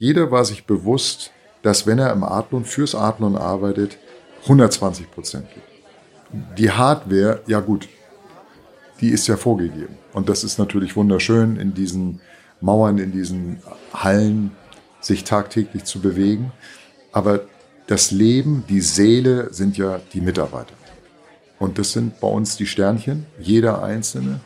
Jeder war sich bewusst, dass wenn er im Adlon fürs Adlon arbeitet, 120 Prozent gibt. Die Hardware, ja gut, die ist ja vorgegeben. Und das ist natürlich wunderschön, in diesen Mauern, in diesen Hallen sich tagtäglich zu bewegen. Aber das Leben, die Seele sind ja die Mitarbeiter. Und das sind bei uns die Sternchen, jeder einzelne.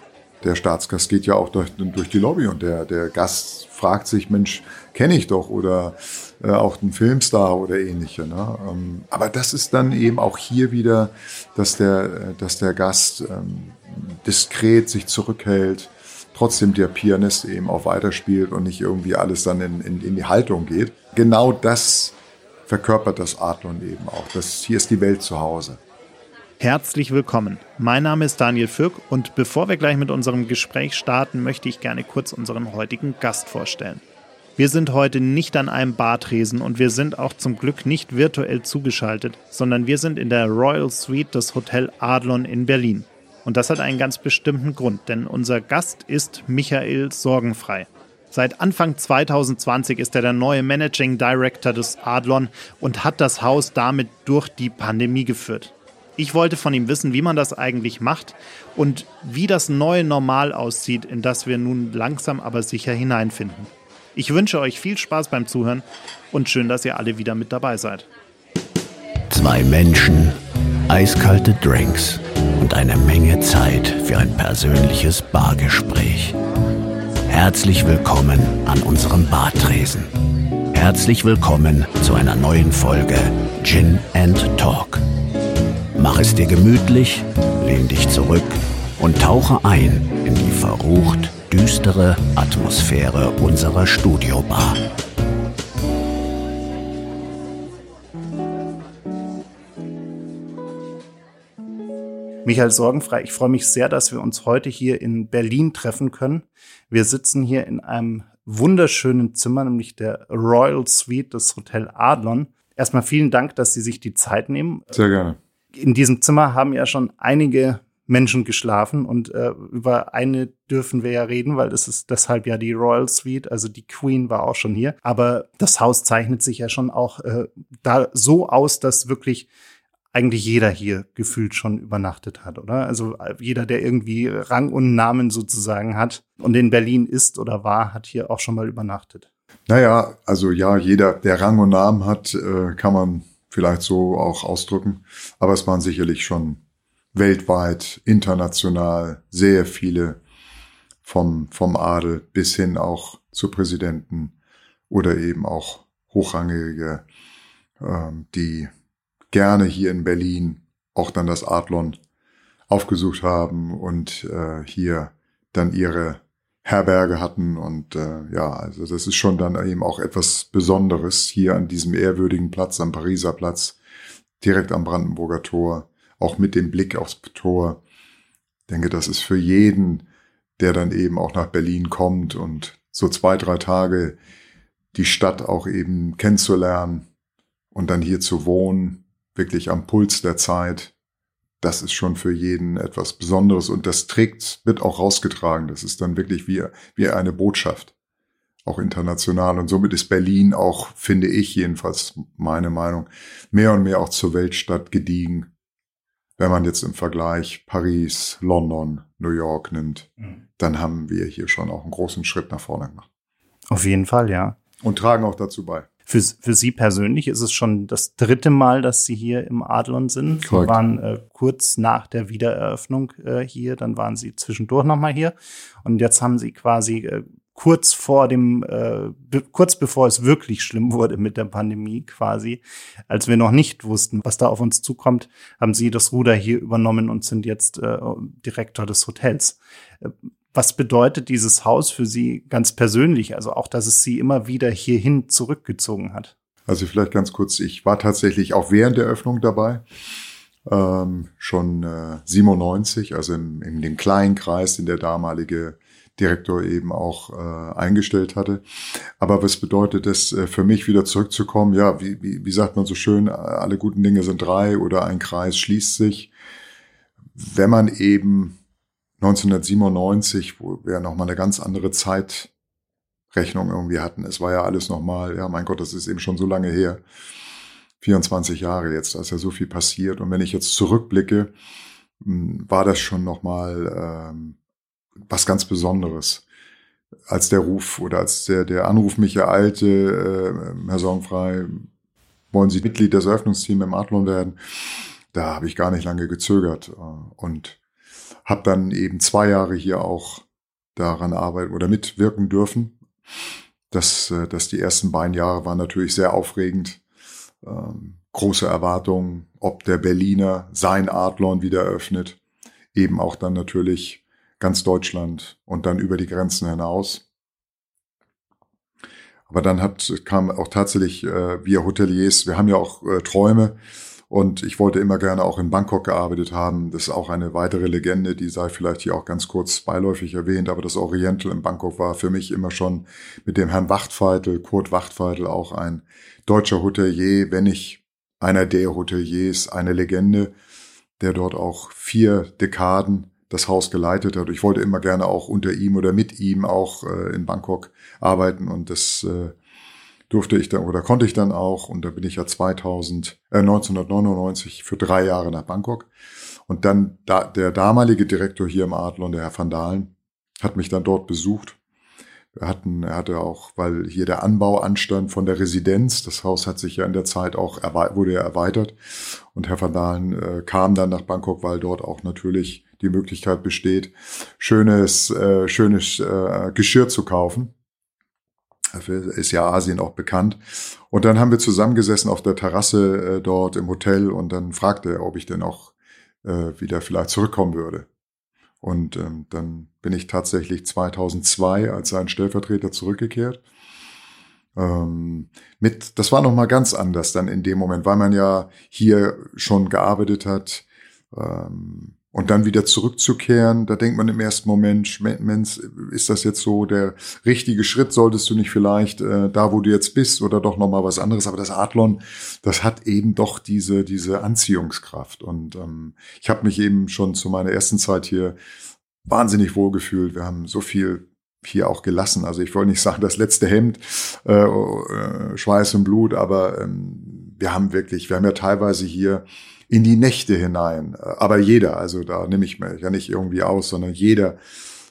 Der Staatsgast geht ja auch durch, durch die Lobby und der, der Gast fragt sich, Mensch, kenne ich doch oder äh, auch ein Filmstar oder ähnliche. Ne? Ähm, aber das ist dann eben auch hier wieder, dass der, dass der Gast ähm, diskret sich zurückhält, trotzdem der Pianist eben auch weiterspielt und nicht irgendwie alles dann in, in, in die Haltung geht. Genau das verkörpert das Adlon eben auch. Das, hier ist die Welt zu Hause. Herzlich willkommen. Mein Name ist Daniel Fürk und bevor wir gleich mit unserem Gespräch starten, möchte ich gerne kurz unseren heutigen Gast vorstellen. Wir sind heute nicht an einem Bartresen und wir sind auch zum Glück nicht virtuell zugeschaltet, sondern wir sind in der Royal Suite des Hotel Adlon in Berlin. Und das hat einen ganz bestimmten Grund, denn unser Gast ist Michael Sorgenfrei. Seit Anfang 2020 ist er der neue Managing Director des Adlon und hat das Haus damit durch die Pandemie geführt. Ich wollte von ihm wissen, wie man das eigentlich macht und wie das neue Normal aussieht, in das wir nun langsam aber sicher hineinfinden. Ich wünsche euch viel Spaß beim Zuhören und schön, dass ihr alle wieder mit dabei seid. Zwei Menschen, eiskalte Drinks und eine Menge Zeit für ein persönliches Bargespräch. Herzlich willkommen an unserem Bartresen. Herzlich willkommen zu einer neuen Folge Gin and Talk. Mach es dir gemütlich, lehn dich zurück und tauche ein in die verrucht düstere Atmosphäre unserer Studiobar. Michael Sorgenfrei, ich freue mich sehr, dass wir uns heute hier in Berlin treffen können. Wir sitzen hier in einem wunderschönen Zimmer, nämlich der Royal Suite des Hotel Adlon. Erstmal vielen Dank, dass Sie sich die Zeit nehmen. Sehr gerne in diesem Zimmer haben ja schon einige Menschen geschlafen und äh, über eine dürfen wir ja reden, weil es ist deshalb ja die Royal Suite, also die Queen war auch schon hier. Aber das Haus zeichnet sich ja schon auch äh, da so aus, dass wirklich eigentlich jeder hier gefühlt schon übernachtet hat, oder? Also äh, jeder, der irgendwie Rang und Namen sozusagen hat und in Berlin ist oder war, hat hier auch schon mal übernachtet. Naja, also ja, jeder, der Rang und Namen hat, äh, kann man vielleicht so auch ausdrücken. Aber es waren sicherlich schon weltweit, international sehr viele vom, vom Adel bis hin auch zu Präsidenten oder eben auch Hochrangige, ähm, die gerne hier in Berlin auch dann das Adlon aufgesucht haben und äh, hier dann ihre Herberge hatten. Und äh, ja, also das ist schon dann eben auch etwas Besonderes hier an diesem ehrwürdigen Platz, am Pariser Platz, direkt am Brandenburger Tor, auch mit dem Blick aufs Tor. Ich denke, das ist für jeden, der dann eben auch nach Berlin kommt und so zwei, drei Tage die Stadt auch eben kennenzulernen und dann hier zu wohnen, wirklich am Puls der Zeit, das ist schon für jeden etwas Besonderes und das trägt, wird auch rausgetragen. Das ist dann wirklich wie, wie eine Botschaft, auch international. Und somit ist Berlin auch, finde ich jedenfalls meine Meinung, mehr und mehr auch zur Weltstadt gediegen. Wenn man jetzt im Vergleich Paris, London, New York nimmt, mhm. dann haben wir hier schon auch einen großen Schritt nach vorne gemacht. Auf jeden Fall, ja. Und tragen auch dazu bei. Für, für Sie persönlich ist es schon das dritte Mal, dass Sie hier im Adlon sind. Sie waren äh, kurz nach der Wiedereröffnung äh, hier, dann waren Sie zwischendurch nochmal hier. Und jetzt haben Sie quasi äh, kurz vor dem, äh, be kurz bevor es wirklich schlimm wurde mit der Pandemie quasi, als wir noch nicht wussten, was da auf uns zukommt, haben Sie das Ruder hier übernommen und sind jetzt äh, Direktor des Hotels. Äh, was bedeutet dieses Haus für Sie ganz persönlich? Also auch, dass es Sie immer wieder hierhin zurückgezogen hat? Also vielleicht ganz kurz, ich war tatsächlich auch während der Öffnung dabei. Ähm, schon äh, 97, also im, in dem kleinen Kreis, den der damalige Direktor eben auch äh, eingestellt hatte. Aber was bedeutet es äh, für mich wieder zurückzukommen? Ja, wie, wie, wie sagt man so schön, alle guten Dinge sind drei oder ein Kreis schließt sich. Wenn man eben 1997, wo wir nochmal eine ganz andere Zeit Rechnung irgendwie hatten. Es war ja alles nochmal, ja, mein Gott, das ist eben schon so lange her. 24 Jahre jetzt, da ist ja so viel passiert. Und wenn ich jetzt zurückblicke, hm, war das schon nochmal ähm, was ganz Besonderes. Als der Ruf oder als der, der Anruf mich ereilte, äh, Herr Songfrei, wollen Sie Mitglied des Eröffnungsteams im Adlon werden? Da habe ich gar nicht lange gezögert äh, und habe dann eben zwei Jahre hier auch daran arbeiten oder mitwirken dürfen. Das, äh, dass die ersten beiden Jahre waren natürlich sehr aufregend. Ähm, große Erwartungen, ob der Berliner sein Adlon wieder eröffnet. Eben auch dann natürlich ganz Deutschland und dann über die Grenzen hinaus. Aber dann hat, kam auch tatsächlich, äh, wir Hoteliers, wir haben ja auch äh, Träume und ich wollte immer gerne auch in Bangkok gearbeitet haben. Das ist auch eine weitere Legende, die sei vielleicht hier auch ganz kurz beiläufig erwähnt. Aber das Oriental in Bangkok war für mich immer schon mit dem Herrn Wachtfeitel, Kurt Wachtfeitel, auch ein deutscher Hotelier, wenn nicht einer der Hoteliers, eine Legende, der dort auch vier Dekaden das Haus geleitet hat. Ich wollte immer gerne auch unter ihm oder mit ihm auch äh, in Bangkok arbeiten und das äh, durfte ich dann oder konnte ich dann auch. Und da bin ich ja 2000 äh, 1999 für drei Jahre nach Bangkok. Und dann da, der damalige Direktor hier im Adlon, der Herr Van Dahlen, hat mich dann dort besucht. Wir hatten, er hatte auch, weil hier der Anbau anstand von der Residenz, das Haus hat sich ja in der Zeit auch wurde ja erweitert. Und Herr Van Dahlen äh, kam dann nach Bangkok, weil dort auch natürlich die Möglichkeit besteht, schönes, äh, schönes äh, Geschirr zu kaufen Dafür ist ja Asien auch bekannt. Und dann haben wir zusammengesessen auf der Terrasse äh, dort im Hotel und dann fragte er, ob ich denn auch äh, wieder vielleicht zurückkommen würde. Und ähm, dann bin ich tatsächlich 2002 als sein Stellvertreter zurückgekehrt. Ähm, mit, das war noch mal ganz anders dann in dem Moment, weil man ja hier schon gearbeitet hat. Ähm, und dann wieder zurückzukehren, da denkt man im ersten Moment, Mensch, ist das jetzt so der richtige Schritt? Solltest du nicht vielleicht äh, da, wo du jetzt bist, oder doch noch mal was anderes? Aber das Adlon, das hat eben doch diese diese Anziehungskraft. Und ähm, ich habe mich eben schon zu meiner ersten Zeit hier wahnsinnig wohl gefühlt. Wir haben so viel hier auch gelassen. Also ich wollte nicht sagen, das letzte Hemd, äh, äh, Schweiß und Blut, aber ähm, wir haben wirklich, wir haben ja teilweise hier in die Nächte hinein. Aber jeder, also da nehme ich mich ja nicht irgendwie aus, sondern jeder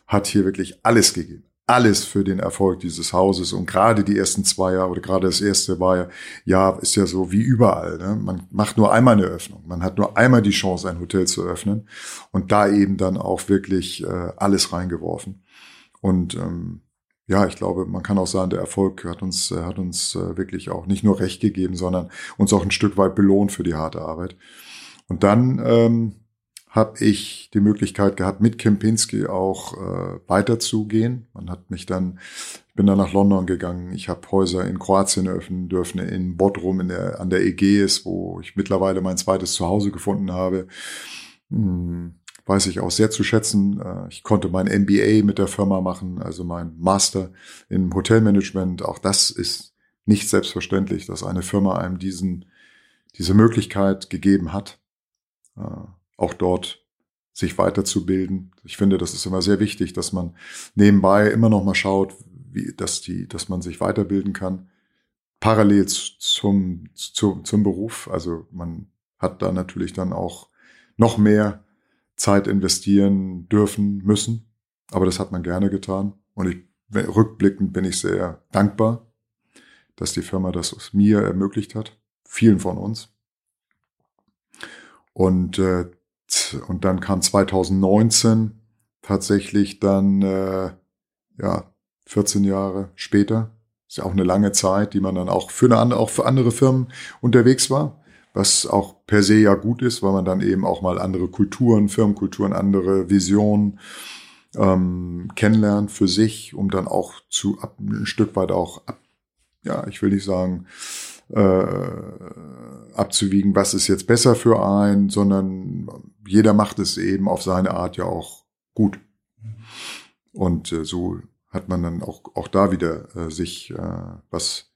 hat hier wirklich alles gegeben. Alles für den Erfolg dieses Hauses. Und gerade die ersten zwei Jahre oder gerade das erste war ja, ja, ist ja so wie überall. Ne? Man macht nur einmal eine Öffnung. Man hat nur einmal die Chance, ein Hotel zu öffnen. Und da eben dann auch wirklich äh, alles reingeworfen. Und ähm, ja, ich glaube, man kann auch sagen, der Erfolg hat uns, äh, hat uns äh, wirklich auch nicht nur recht gegeben, sondern uns auch ein Stück weit belohnt für die harte Arbeit. Und dann ähm, habe ich die Möglichkeit gehabt, mit Kempinski auch äh, weiterzugehen. Man hat mich dann, ich bin dann nach London gegangen. Ich habe Häuser in Kroatien eröffnen dürfen, in Bodrum in der, an der Ägäis, wo ich mittlerweile mein zweites Zuhause gefunden habe. Hm, weiß ich auch sehr zu schätzen. Äh, ich konnte mein MBA mit der Firma machen, also mein Master im Hotelmanagement. Auch das ist nicht selbstverständlich, dass eine Firma einem diesen, diese Möglichkeit gegeben hat äh, auch dort sich weiterzubilden. Ich finde, das ist immer sehr wichtig, dass man nebenbei immer noch mal schaut, wie, dass die, dass man sich weiterbilden kann. Parallel zum, zum, zum Beruf. Also man hat da natürlich dann auch noch mehr Zeit investieren dürfen müssen. Aber das hat man gerne getan. Und ich, rückblickend bin ich sehr dankbar, dass die Firma das mir ermöglicht hat. Vielen von uns. Und, äh, und dann kam 2019 tatsächlich dann, äh, ja, 14 Jahre später. Ist ja auch eine lange Zeit, die man dann auch für, eine, auch für andere Firmen unterwegs war. Was auch per se ja gut ist, weil man dann eben auch mal andere Kulturen, Firmenkulturen, andere Visionen ähm, kennenlernt für sich, um dann auch zu ab, ein Stück weit auch, ab, ja, ich will nicht sagen, äh, abzuwiegen, was ist jetzt besser für einen, sondern jeder macht es eben auf seine Art ja auch gut. Und äh, so hat man dann auch, auch da wieder äh, sich äh, was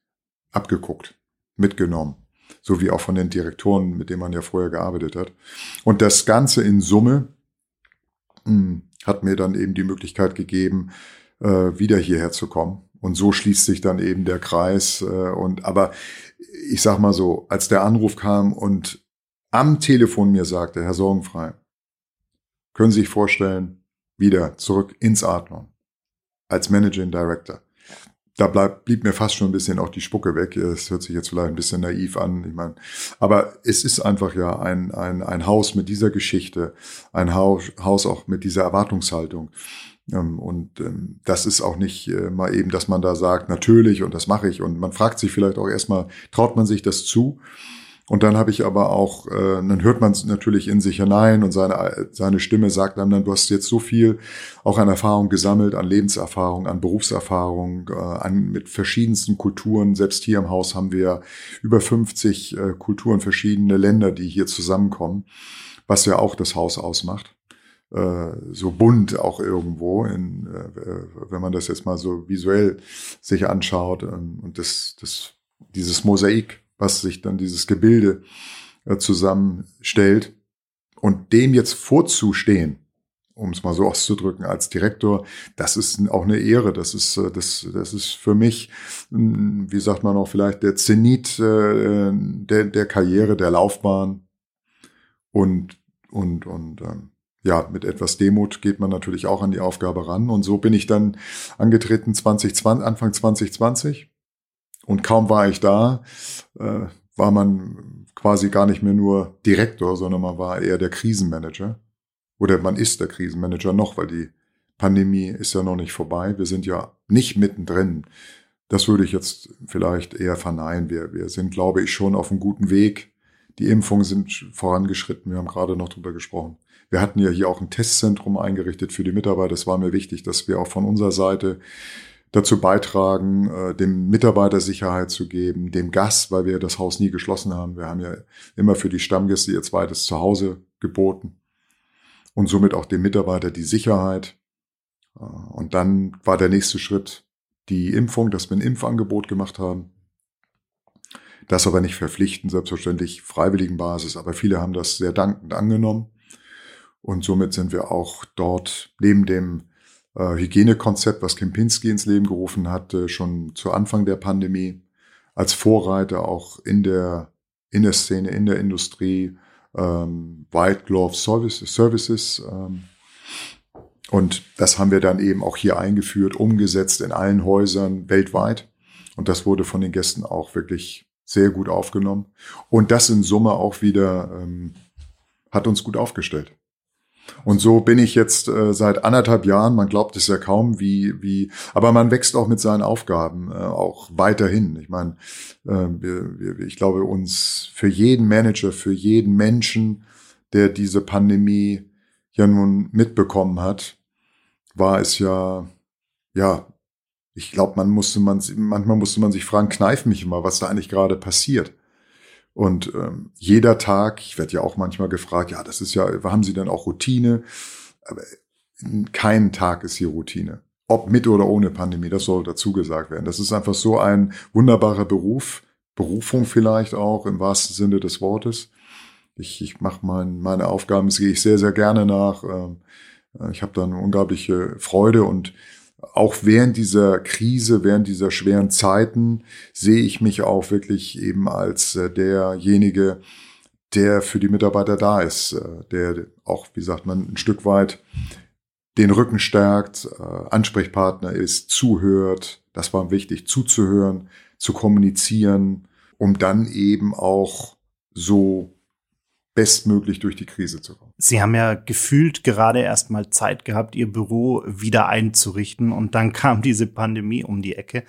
abgeguckt, mitgenommen. So wie auch von den Direktoren, mit denen man ja vorher gearbeitet hat. Und das Ganze in Summe hm, hat mir dann eben die Möglichkeit gegeben, äh, wieder hierher zu kommen Und so schließt sich dann eben der Kreis. Äh, und aber ich sag mal so, als der Anruf kam und am Telefon mir sagte, Herr Sorgenfrei, können Sie sich vorstellen, wieder zurück ins Adlon als Managing Director. Da bleib, blieb mir fast schon ein bisschen auch die Spucke weg. Es hört sich jetzt vielleicht ein bisschen naiv an. Ich meine, aber es ist einfach ja ein, ein, ein Haus mit dieser Geschichte, ein Haus, Haus auch mit dieser Erwartungshaltung. Ähm, und ähm, das ist auch nicht äh, mal eben, dass man da sagt, natürlich und das mache ich. Und man fragt sich vielleicht auch erstmal, traut man sich das zu? Und dann habe ich aber auch, äh, dann hört man natürlich in sich hinein und seine, seine Stimme sagt einem dann, du hast jetzt so viel auch an Erfahrung gesammelt, an Lebenserfahrung, an Berufserfahrung, äh, an mit verschiedensten Kulturen. Selbst hier im Haus haben wir über 50 äh, Kulturen, verschiedene Länder, die hier zusammenkommen, was ja auch das Haus ausmacht. Äh, so bunt auch irgendwo, in, äh, wenn man das jetzt mal so visuell sich anschaut. Ähm, und das, das, dieses Mosaik was sich dann dieses Gebilde äh, zusammenstellt. Und dem jetzt vorzustehen, um es mal so auszudrücken, als Direktor, das ist auch eine Ehre. Das ist, äh, das, das ist für mich, hm, wie sagt man auch vielleicht, der Zenit äh, der, der Karriere, der Laufbahn. Und, und, und ähm, ja, mit etwas Demut geht man natürlich auch an die Aufgabe ran. Und so bin ich dann angetreten 2020, Anfang 2020 und kaum war ich da, äh, war man quasi gar nicht mehr nur Direktor, sondern man war eher der Krisenmanager. Oder man ist der Krisenmanager noch, weil die Pandemie ist ja noch nicht vorbei. Wir sind ja nicht mittendrin. Das würde ich jetzt vielleicht eher verneinen. Wir, wir sind, glaube ich, schon auf einem guten Weg. Die Impfungen sind vorangeschritten. Wir haben gerade noch drüber gesprochen. Wir hatten ja hier auch ein Testzentrum eingerichtet für die Mitarbeiter. Es war mir wichtig, dass wir auch von unserer Seite dazu beitragen, äh, dem Mitarbeiter Sicherheit zu geben, dem Gast, weil wir das Haus nie geschlossen haben. Wir haben ja immer für die Stammgäste ihr zweites Zuhause geboten und somit auch dem Mitarbeiter die Sicherheit. Äh, und dann war der nächste Schritt die Impfung, dass wir ein Impfangebot gemacht haben. Das aber nicht verpflichtend, selbstverständlich freiwilligen Basis, aber viele haben das sehr dankend angenommen. Und somit sind wir auch dort neben dem äh, Hygienekonzept, was Kempinski ins Leben gerufen hatte, schon zu Anfang der Pandemie, als Vorreiter auch in der, in der Szene, in der Industrie, ähm, White Glove Services. Services ähm, und das haben wir dann eben auch hier eingeführt, umgesetzt in allen Häusern weltweit. Und das wurde von den Gästen auch wirklich sehr gut aufgenommen. Und das in Summe auch wieder ähm, hat uns gut aufgestellt. Und so bin ich jetzt äh, seit anderthalb Jahren, man glaubt es ja kaum, wie, wie, aber man wächst auch mit seinen Aufgaben äh, auch weiterhin. Ich meine, äh, wir, wir, ich glaube, uns für jeden Manager, für jeden Menschen, der diese Pandemie ja nun mitbekommen hat, war es ja, ja, ich glaube, man musste man, manchmal musste man sich fragen, kneif mich mal, was da eigentlich gerade passiert. Und ähm, jeder Tag, ich werde ja auch manchmal gefragt, ja, das ist ja, haben Sie denn auch Routine? Aber kein Tag ist hier Routine. Ob mit oder ohne Pandemie, das soll dazu gesagt werden. Das ist einfach so ein wunderbarer Beruf, Berufung vielleicht auch im wahrsten Sinne des Wortes. Ich, ich mache mein, meine Aufgaben, das gehe ich sehr, sehr gerne nach. Ähm, ich habe dann unglaubliche Freude und auch während dieser Krise, während dieser schweren Zeiten sehe ich mich auch wirklich eben als äh, derjenige, der für die Mitarbeiter da ist, äh, der auch, wie sagt man, ein Stück weit den Rücken stärkt, äh, Ansprechpartner ist, zuhört. Das war wichtig, zuzuhören, zu kommunizieren, um dann eben auch so bestmöglich durch die Krise zu kommen. Sie haben ja gefühlt gerade erst mal Zeit gehabt, Ihr Büro wieder einzurichten und dann kam diese Pandemie um die Ecke.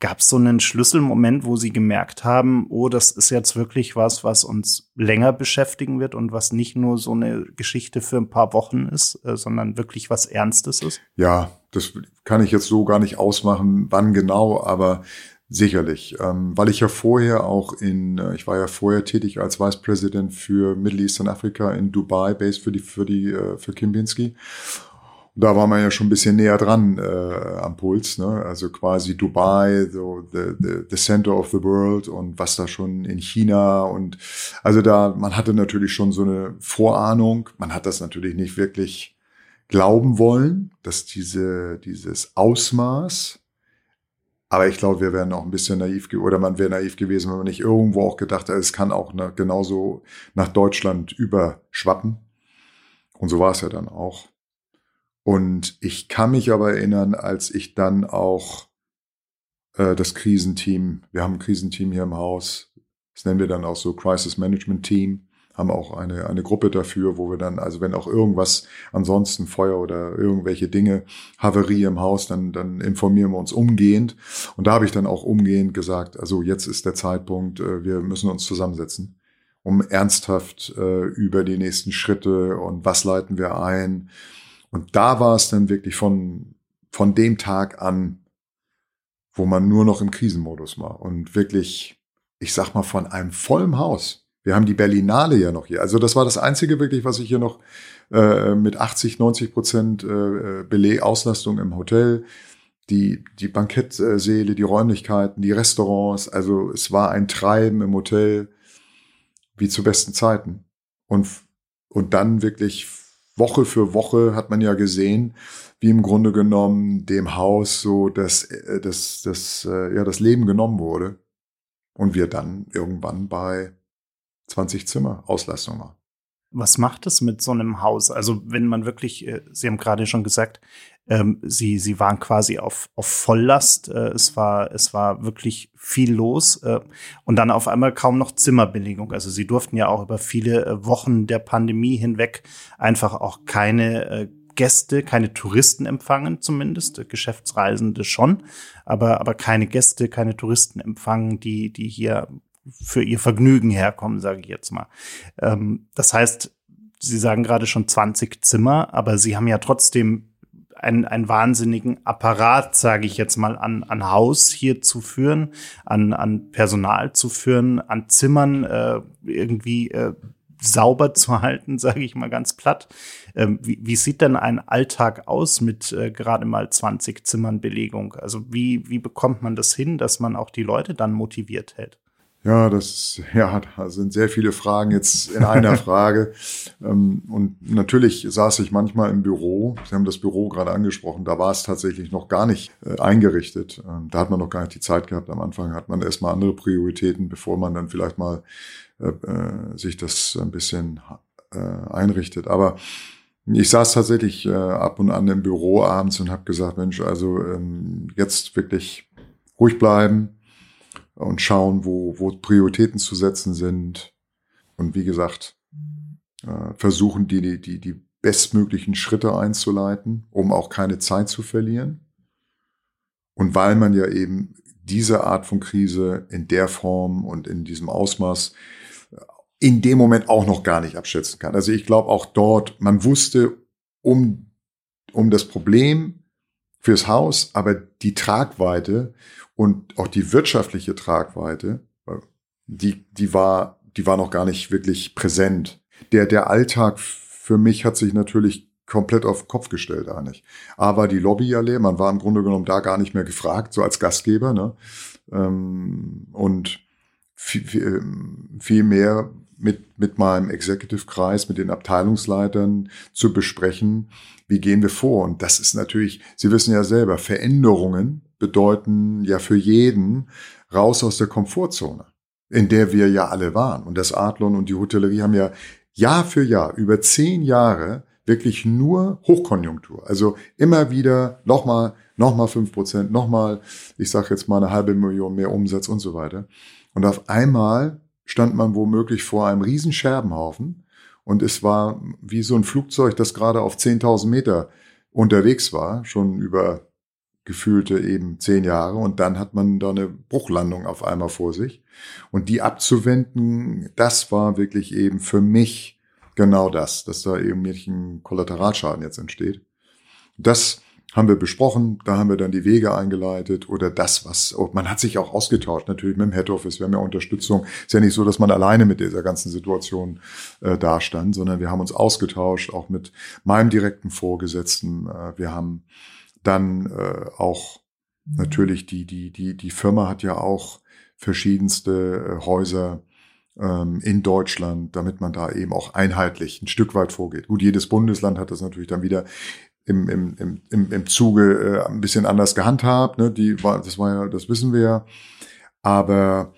Gab es so einen Schlüsselmoment, wo Sie gemerkt haben, oh, das ist jetzt wirklich was, was uns länger beschäftigen wird und was nicht nur so eine Geschichte für ein paar Wochen ist, äh, sondern wirklich was Ernstes ist? Ja, das kann ich jetzt so gar nicht ausmachen, wann genau, aber Sicherlich, ähm, weil ich ja vorher auch in, äh, ich war ja vorher tätig als Vice President für Middle East und Afrika in Dubai, based für die, für die, äh, für Kimbinski. Und da war man ja schon ein bisschen näher dran äh, am Puls, ne? Also quasi Dubai, so the, the, the center of the world und was da schon in China und also da, man hatte natürlich schon so eine Vorahnung. Man hat das natürlich nicht wirklich glauben wollen, dass diese, dieses Ausmaß Aber ich glaube, wir wären auch ein bisschen naiv oder man wäre naiv gewesen, wenn man nicht irgendwo auch gedacht hätte, es kann auch genauso nach Deutschland überschwappen. Und so war es ja dann auch. Und ich kann mich aber erinnern, als ich dann auch äh, das Krisenteam, wir haben ein Krisenteam hier im Haus, das nennen wir dann auch so Crisis Management Team, haben auch eine, eine Gruppe dafür, wo wir dann, also wenn auch irgendwas ansonsten Feuer oder irgendwelche Dinge, Havarie im Haus, dann, dann informieren wir uns umgehend. Und da habe ich dann auch umgehend gesagt, also jetzt ist der Zeitpunkt, äh, wir müssen uns zusammensetzen, um ernsthaft äh, über die nächsten Schritte und was leiten wir ein. Und da war es dann wirklich von, von dem Tag an, wo man nur noch im Krisenmodus war und wirklich, ich sag mal, von einem vollen Haus wir haben die Berlinale ja noch hier. Also das war das Einzige wirklich, was ich hier noch äh, mit 80, 90 Prozent äh, Auslastung im Hotel, die, die Bankettsäle, die Räumlichkeiten, die Restaurants. Also es war ein Treiben im Hotel wie zu besten Zeiten. Und, und dann wirklich Woche für Woche hat man ja gesehen, wie im Grunde genommen dem Haus so das, äh, das, das, äh, ja, das Leben genommen wurde. Und wir dann irgendwann bei 20 Zimmer Auslastung war. Was macht es mit so einem Haus? Also wenn man wirklich, äh, Sie haben gerade schon gesagt, ähm, Sie, Sie waren quasi auf, auf Volllast. Äh, es war, es war wirklich viel los äh, und dann auf einmal kaum noch Zimmerbelegung. Also Sie durften ja auch über viele äh, Wochen der Pandemie hinweg einfach auch keine äh, Gäste, keine Touristen empfangen, zumindest Geschäftsreisende schon, aber aber keine Gäste, keine Touristen empfangen, die die hier für ihr Vergnügen herkommen, sage ich jetzt mal. Ähm, das heißt, Sie sagen gerade schon 20 Zimmer, aber Sie haben ja trotzdem einen, einen wahnsinnigen Apparat, sage ich jetzt mal, an, an Haus hier zu führen, an, an Personal zu führen, an Zimmern äh, irgendwie äh, sauber zu halten, sage ich mal ganz platt. Ähm, wie, wie sieht denn ein Alltag aus mit äh, gerade mal 20 Zimmern Belegung? Also wie, wie bekommt man das hin, dass man auch die Leute dann motiviert hält? Ja, das ja, da sind sehr viele Fragen jetzt in einer Frage. Ähm, und natürlich saß ich manchmal im Büro. Sie haben das Büro gerade angesprochen. Da war es tatsächlich noch gar nicht äh, eingerichtet. Ähm, da hat man noch gar nicht die Zeit gehabt. Am Anfang hat man erstmal andere Prioritäten, bevor man dann vielleicht mal äh, äh, sich das ein bisschen einrichtet. Aber ich saß tatsächlich ab und an im Büro abends und habe gesagt, Mensch, also ähm, jetzt wirklich ruhig bleiben und schauen, wo, wo Prioritäten zu setzen sind. Und wie gesagt, äh, versuchen, die, die, die bestmöglichen Schritte einzuleiten, um auch keine Zeit zu verlieren. Und weil man ja eben diese Art von Krise in der Form und in diesem Ausmaß äh, in dem Moment auch noch gar nicht abschätzen kann. Also ich glaube auch dort, man wusste um, um das Problem fürs Haus, aber die Tragweite und auch die wirtschaftliche Tragweite, die, die war, die war noch gar nicht wirklich präsent. Der, der Alltag für mich hat sich natürlich komplett auf Kopf gestellt eigentlich. A war die Lobby ja leer, man war im Grunde genommen da gar nicht mehr gefragt, so als Gastgeber, ne? Ähm, und viel, viel mehr mit, mit meinem Executive-Kreis, mit den Abteilungsleitern zu besprechen, wie gehen wir vor. Und das ist natürlich, Sie wissen ja selber, Veränderungen bedeuten ja für jeden raus aus der Komfortzone, in der wir ja alle waren. Und das Adlon und die Hotellerie haben ja Jahr für Jahr, über zehn Jahre, wirklich nur Hochkonjunktur. Also immer wieder nochmal, nochmal fünf Prozent, nochmal, ich sage jetzt mal eine halbe Million mehr Umsatz und so weiter. Und auf einmal stand man womöglich vor einem riesen Scherbenhaufen und es war wie so ein Flugzeug, das gerade auf 10.000 Meter unterwegs war, schon über gefühlte eben zehn Jahre und dann hat man da eine Bruchlandung auf einmal vor sich. Und die abzuwenden, das war wirklich eben für mich genau das, dass da eben nicht ein Kollateralschaden jetzt entsteht. Das haben wir besprochen, da haben wir dann die Wege eingeleitet oder das, was, oh, man hat sich auch ausgetauscht, natürlich mit dem Head Office, wir haben ja Unterstützung. Ist ja nicht so, dass man alleine mit dieser ganzen Situation äh, dastand, sondern wir haben uns ausgetauscht, auch mit meinem direkten Vorgesetzten. Äh, wir haben dann äh, auch natürlich die, die, die, die Firma hat ja auch verschiedenste äh, Häuser ähm, in Deutschland, damit man da eben auch einheitlich ein Stück weit vorgeht. Gut, jedes Bundesland hat das natürlich dann wieder im, im, im, im Zuge äh, ein bisschen anders gehandhabt. Ne? Die war, das war ja, das wissen wir ja. Aber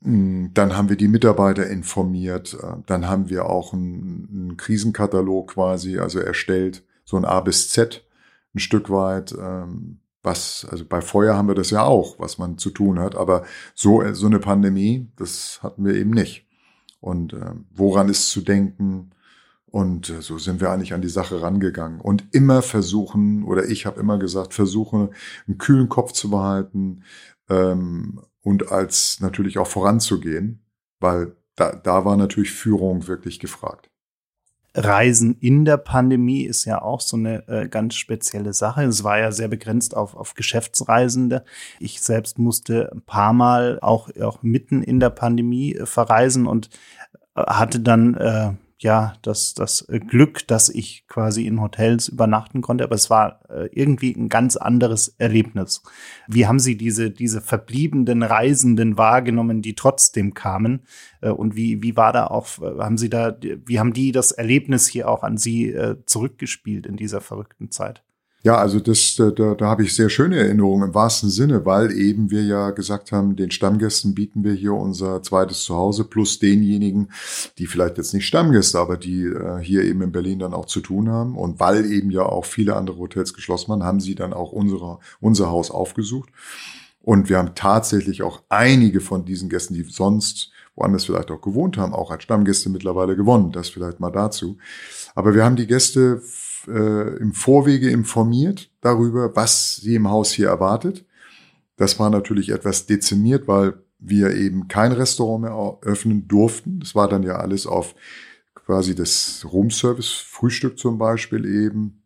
mh, hm, dann haben wir die Mitarbeiter informiert. Äh, dann haben wir auch einen, einen Krisenkatalog quasi, also erstellt, so ein A bis Z, ein Stück weit. Ähm, was, also bei Feuer haben wir das ja auch, was man zu tun hat. Aber so, so eine Pandemie, das hatten wir eben nicht. Und äh, woran ist zu denken? Und äh, so sind wir eigentlich an die Sache rangegangen. Und immer versuchen, oder ich habe immer gesagt, versuche einen kühlen Kopf zu behalten ähm, und als natürlich auch voranzugehen, weil da, da war natürlich Führung wirklich gefragt. Reisen in der Pandemie ist ja auch so eine äh, ganz spezielle Sache. Es war ja sehr begrenzt auf, auf Geschäftsreisende. Ich selbst musste ein paar Mal auch, auch mitten in der Pandemie äh, verreisen und äh, hatte dann äh, ja das, das Glück, dass ich quasi in Hotels übernachten konnte, aber es war äh, irgendwie ein ganz anderes Erlebnis. Wie haben Sie diese, diese verbliebenen Reisenden wahrgenommen, die trotzdem kamen? Äh, und wie, wie war da auch, äh, haben Sie da, wie haben die das Erlebnis hier auch an Sie zurückgespielt in dieser verrückten Zeit? Ja, also das, da, da habe ich sehr schöne Erinnerungen im wahrsten Sinne, weil eben wir ja gesagt haben, den Stammgästen bieten wir hier unser zweites Zuhause plus denjenigen, die vielleicht jetzt nicht Stammgäste, aber die äh, hier eben in Berlin dann auch zu tun haben. Und weil eben ja auch viele andere Hotels geschlossen waren, haben sie dann auch unsere, unser Haus aufgesucht. Und wir haben tatsächlich auch einige von diesen Gästen, die sonst woanders vielleicht auch gewohnt haben, auch als Stammgäste mittlerweile gewonnen. Das vielleicht mal dazu. Aber wir haben die Gäste äh, im Vorwege informiert darüber, was sie im Haus hier erwartet. Das war natürlich etwas dezimiert, weil wir eben kein Restaurant mehr öffnen durften. Das war dann ja alles auf quasi das Roomservice, Frühstück zum Beispiel eben,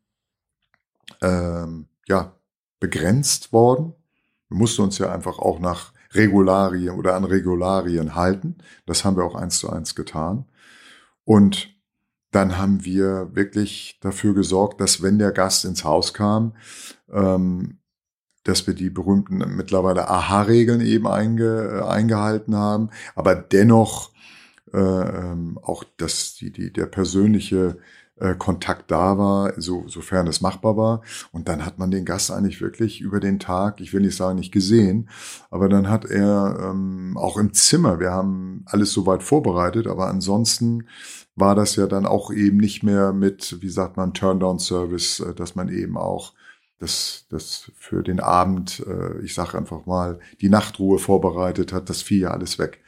ähm, ja, begrenzt worden. Wir mussten uns ja einfach auch nach Regularien oder an Regularien halten. Das haben wir auch eins zu eins getan. Und dann haben wir wirklich dafür gesorgt, dass wenn der Gast ins Haus kam, ähm, dass wir die berühmten mittlerweile Aha-Regeln eben einge, äh, eingehalten haben, aber dennoch äh, ähm, auch, dass die, die, der persönliche äh, Kontakt da war, so, sofern es machbar war. Und dann hat man den Gast eigentlich wirklich über den Tag, ich will nicht sagen nicht gesehen, aber dann hat er ähm, auch im Zimmer, wir haben alles soweit vorbereitet, aber ansonsten war das ja dann auch eben nicht mehr mit, wie sagt man, Turndown-Service, äh, dass man eben auch das, das für den Abend, äh, ich sage einfach mal, die Nachtruhe vorbereitet hat, das fiel ja alles weg.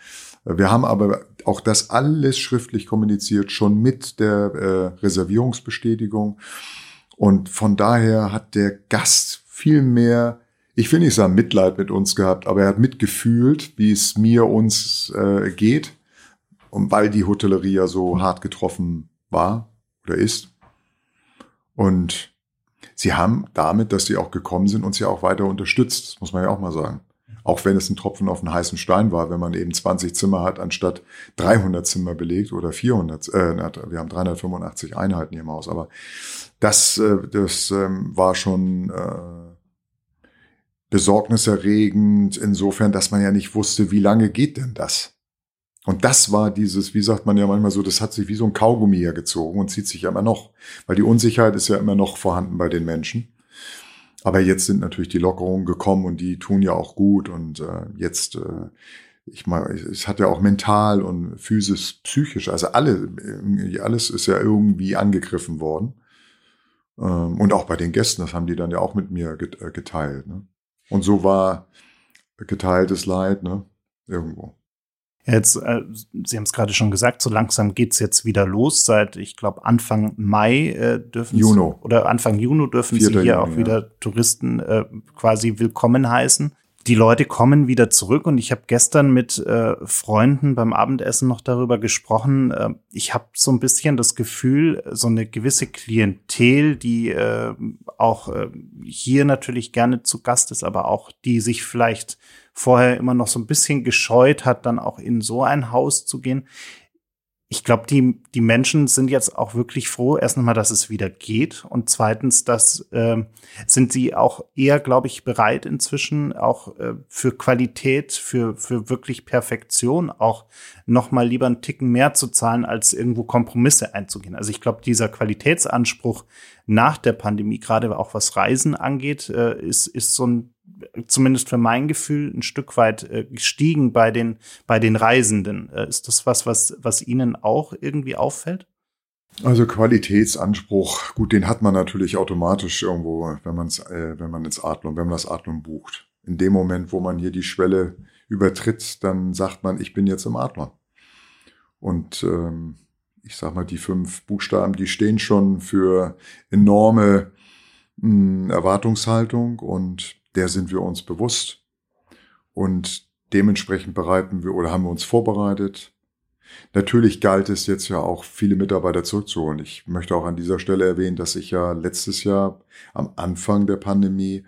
Äh, wir haben aber auch das alles schriftlich kommuniziert, schon mit der Reservierungsbestätigung. Und von daher hat der Gast viel mehr, ich will nicht sagen Mitleid mit uns gehabt, aber er hat mitgefühlt, wie es mir uns geht und weil die Hotellerie ja so hart getroffen war oder ist. Und sie haben damit, dass sie auch gekommen sind, uns ja auch weiter unterstützt. Das muss man ja auch mal sagen. Auch wenn es ein Tropfen auf einen heißen Stein war, wenn man eben 20 Zimmer hat, anstatt 300 Zimmer belegt oder 400, äh, wir haben 385 Einheiten hier im Haus, aber das, äh, das ähm, war schon äh, besorgniserregend insofern, dass man ja nicht wusste, wie lange geht denn das? Und das war dieses, wie sagt man ja manchmal so, das hat sich wie so ein Kaugummi hergezogen und zieht sich ja immer noch, weil die Unsicherheit ist ja immer noch vorhanden bei den Menschen. Aber jetzt sind natürlich die Lockerungen gekommen und die tun ja auch gut und äh, jetzt, äh, ich meine, es hat ja auch mental und physisch, psychisch, also alle, alles ist ja irgendwie angegriffen worden. Ähm, und auch bei den Gästen, das haben die dann ja auch mit mir äh, geteilt. Ne? Und so war geteiltes Leid, ne? Irgendwo. Jetzt, äh, Sie haben es gerade schon gesagt, so langsam geht's jetzt wieder los. Seit, ich glaube, Anfang Mai äh, dürfen Juno. Sie, oder Anfang Juni dürfen Sie hier Juni, auch wieder ja. Touristen äh, quasi willkommen heißen. Die Leute kommen wieder zurück und ich habe gestern mit äh, Freunden beim Abendessen noch darüber gesprochen. Äh, ich habe so ein bisschen das Gefühl, so eine gewisse Klientel, die äh, auch äh, hier natürlich gerne zu Gast ist, aber auch die sich vielleicht vorher immer noch so ein bisschen gescheut hat, dann auch in so ein Haus zu gehen. Ich glaube, die, die Menschen sind jetzt auch wirklich froh, erst einmal, dass es wieder geht und zweitens, dass äh, sind sie auch eher, glaube ich, bereit inzwischen auch äh, für Qualität, für, für wirklich Perfektion auch noch mal lieber einen Ticken mehr zu zahlen, als irgendwo Kompromisse einzugehen. Also ich glaube, dieser Qualitätsanspruch nach der Pandemie, gerade auch was Reisen angeht, äh, ist, ist so ein zumindest für mein Gefühl ein Stück weit äh, gestiegen bei den bei den Reisenden. Äh, ist das was, was was Ihnen auch irgendwie auffällt? Also Qualitätsanspruch, gut, den hat man natürlich automatisch irgendwo, wenn man es, äh, wenn man ins Adlon, wenn man das Adlon bucht. In dem Moment, wo man hier die Schwelle übertritt, dann sagt man, ich bin jetzt im Adlon. Und ähm, ich sag mal, die fünf Buchstaben, die stehen schon für enorme mh, hm, Erwartungshaltung und der sind wir uns bewusst und dementsprechend bereiten wir oder haben wir uns vorbereitet. Natürlich galt es jetzt ja auch, viele Mitarbeiter zurückzuholen. Ich möchte auch an dieser Stelle erwähnen, dass ich ja letztes Jahr am Anfang der Pandemie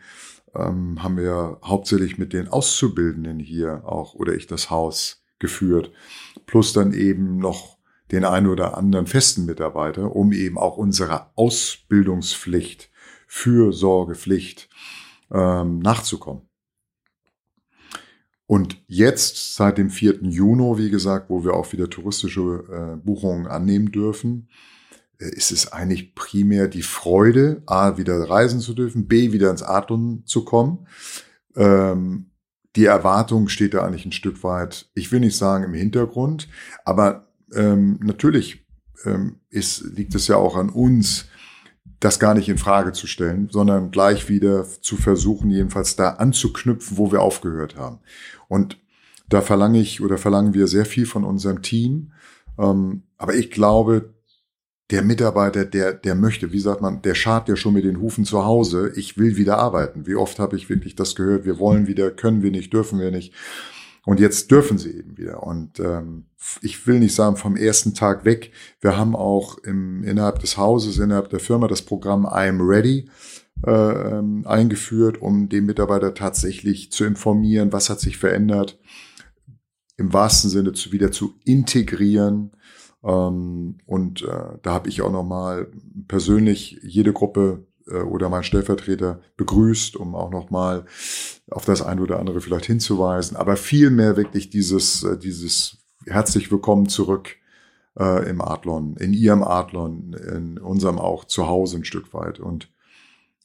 ähm, haben wir hauptsächlich mit den Auszubildenden hier auch oder ich das Haus geführt, plus dann eben noch den einen oder anderen festen Mitarbeiter, um eben auch unsere Ausbildungspflicht, Fürsorgepflicht ähm, nachzukommen. Und jetzt, seit dem 4. Juni, wie gesagt, wo wir auch wieder touristische äh, Buchungen annehmen dürfen, äh, ist es eigentlich primär die Freude, A, wieder reisen zu dürfen, B, wieder ins Adlon zu kommen. Ähm, die Erwartung steht da eigentlich ein Stück weit, ich will nicht sagen im Hintergrund, aber ähm, natürlich ähm, ist, liegt es ja auch an uns, das gar nicht in Frage zu stellen, sondern gleich wieder zu versuchen, jedenfalls da anzuknüpfen, wo wir aufgehört haben. Und da verlange ich oder verlangen wir sehr viel von unserem Team. Ähm, aber ich glaube, der Mitarbeiter, der, der möchte, wie sagt man, der schart ja schon mit den Hufen zu Hause. Ich will wieder arbeiten. Wie oft habe ich wirklich das gehört? Wir wollen wieder, können wir nicht, dürfen wir nicht. Und jetzt dürfen sie eben wieder. Und ähm, ich will nicht sagen vom ersten Tag weg. Wir haben auch im, innerhalb des Hauses, innerhalb der Firma das Programm I'm Ready äh, ähm, eingeführt, um den Mitarbeiter tatsächlich zu informieren, was hat sich verändert, im wahrsten Sinne zu, wieder zu integrieren. Ähm, und äh, da habe ich auch nochmal persönlich jede Gruppe oder mein Stellvertreter begrüßt, um auch nochmal auf das eine oder andere vielleicht hinzuweisen. Aber vielmehr wirklich dieses, äh, dieses herzlich willkommen zurück äh, im Adlon, in ihrem Adlon, in unserem auch Zuhause ein Stück weit. Und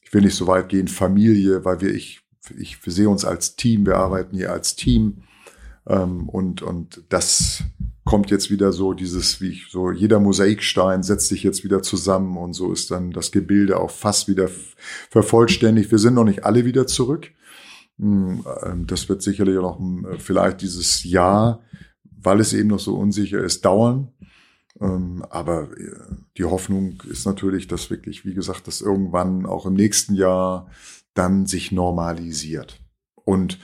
ich will nicht so weit gehen, Familie, weil wir, ich, ich sehe uns als Team, wir arbeiten hier als Team. Ähm, und, und das kommt jetzt wieder so dieses, wie ich, so jeder Mosaikstein setzt sich jetzt wieder zusammen und so ist dann das Gebilde auch fast wieder vervollständigt. Wir sind noch nicht alle wieder zurück. Hm, ähm, das wird sicherlich noch hm, vielleicht dieses Jahr, weil es eben noch so unsicher ist, dauern. Ähm, aber äh, die Hoffnung ist natürlich, dass wirklich, wie gesagt, das irgendwann auch im nächsten Jahr dann sich normalisiert. Und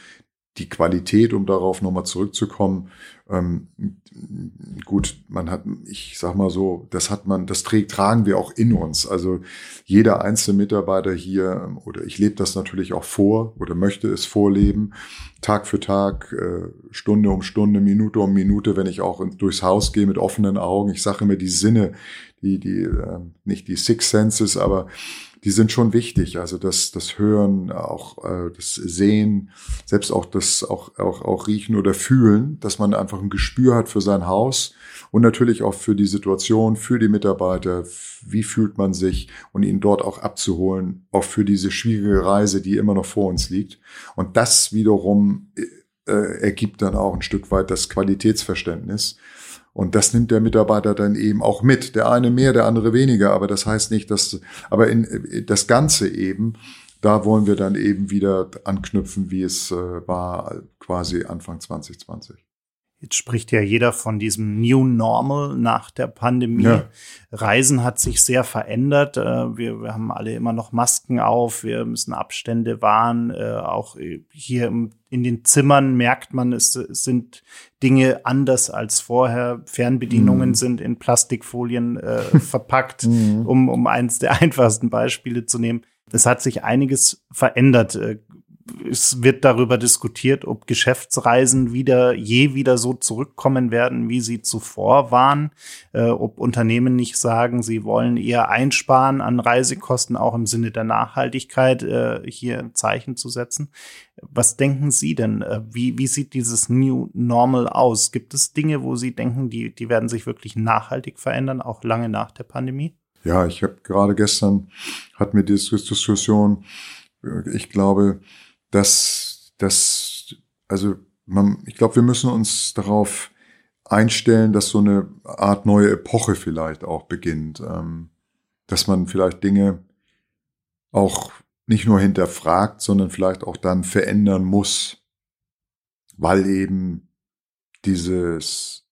die Qualität, um darauf nochmal zurückzukommen, ähm, gut, man hat, ich sag mal so, das hat man, das trägt, tragen wir auch in uns. Also jeder einzelne Mitarbeiter hier, oder ich lebe das natürlich auch vor oder möchte es vorleben, Tag für Tag, äh, Stunde um Stunde, Minute um Minute, wenn ich auch durchs Haus gehe mit offenen Augen. Ich sage immer die Sinne, die, die, äh, nicht die Six Senses, aber die sind schon wichtig. Also das, das Hören, auch äh, das Sehen, selbst auch das auch, auch, auch Riechen oder Fühlen, dass man einfach ein Gespür hat für sein Haus und natürlich auch für die Situation, für die Mitarbeiter, wie fühlt man sich und ihn dort auch abzuholen, auch für diese schwierige Reise, die immer noch vor uns liegt. Und das wiederum äh, ergibt dann auch ein Stück weit das Qualitätsverständnis und das nimmt der Mitarbeiter dann eben auch mit. Der eine mehr, der andere weniger. Aber das heißt nicht, dass, aber in, das Ganze eben, da wollen wir dann eben wieder anknüpfen, wie es äh, war quasi Anfang 2020. Jetzt spricht ja jeder von diesem New Normal nach der Pandemie. Ja. Reisen hat sich sehr verändert. Äh, wir, wir, haben alle immer noch Masken auf. Wir müssen Abstände wahren. Äh, auch hier in den Zimmern merkt man, es, es sind Dinge anders als vorher. Fernbedienungen mhm. sind in Plastikfolien äh, verpackt, mhm. um, um eins der einfachsten Beispiele zu nehmen. Es hat sich einiges verändert. Es wird darüber diskutiert, ob Geschäftsreisen wieder je wieder so zurückkommen werden, wie sie zuvor waren. Äh, ob Unternehmen nicht sagen, sie wollen eher einsparen an Reisekosten, auch im Sinne der Nachhaltigkeit äh, hier ein Zeichen zu setzen. Was denken Sie denn? Äh, wie, wie sieht dieses New Normal aus? Gibt es Dinge, wo Sie denken, die, die werden sich wirklich nachhaltig verändern, auch lange nach der Pandemie? Ja, ich habe gerade gestern, hat mir diese Diskussion, ich glaube, dass das, also man, ich glaube, wir müssen uns darauf einstellen, dass so eine Art neue Epoche vielleicht auch beginnt, ähm, dass man vielleicht Dinge auch nicht nur hinterfragt, sondern vielleicht auch dann verändern muss, weil eben dieses,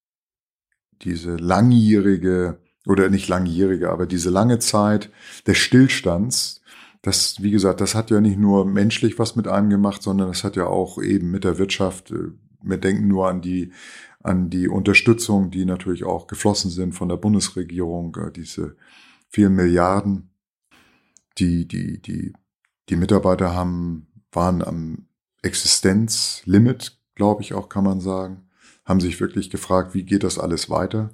diese langjährige oder nicht langjährige, aber diese lange Zeit des Stillstands, das, wie gesagt, das hat ja nicht nur menschlich was mit einem gemacht, sondern das hat ja auch eben mit der Wirtschaft, äh, wir denken nur an die, an die Unterstützung, die natürlich auch geflossen sind von der Bundesregierung, äh, diese vielen Milliarden, die, die, die, die Mitarbeiter haben, waren am Existenzlimit, glaube ich auch, kann man sagen, haben sich wirklich gefragt, wie geht das alles weiter?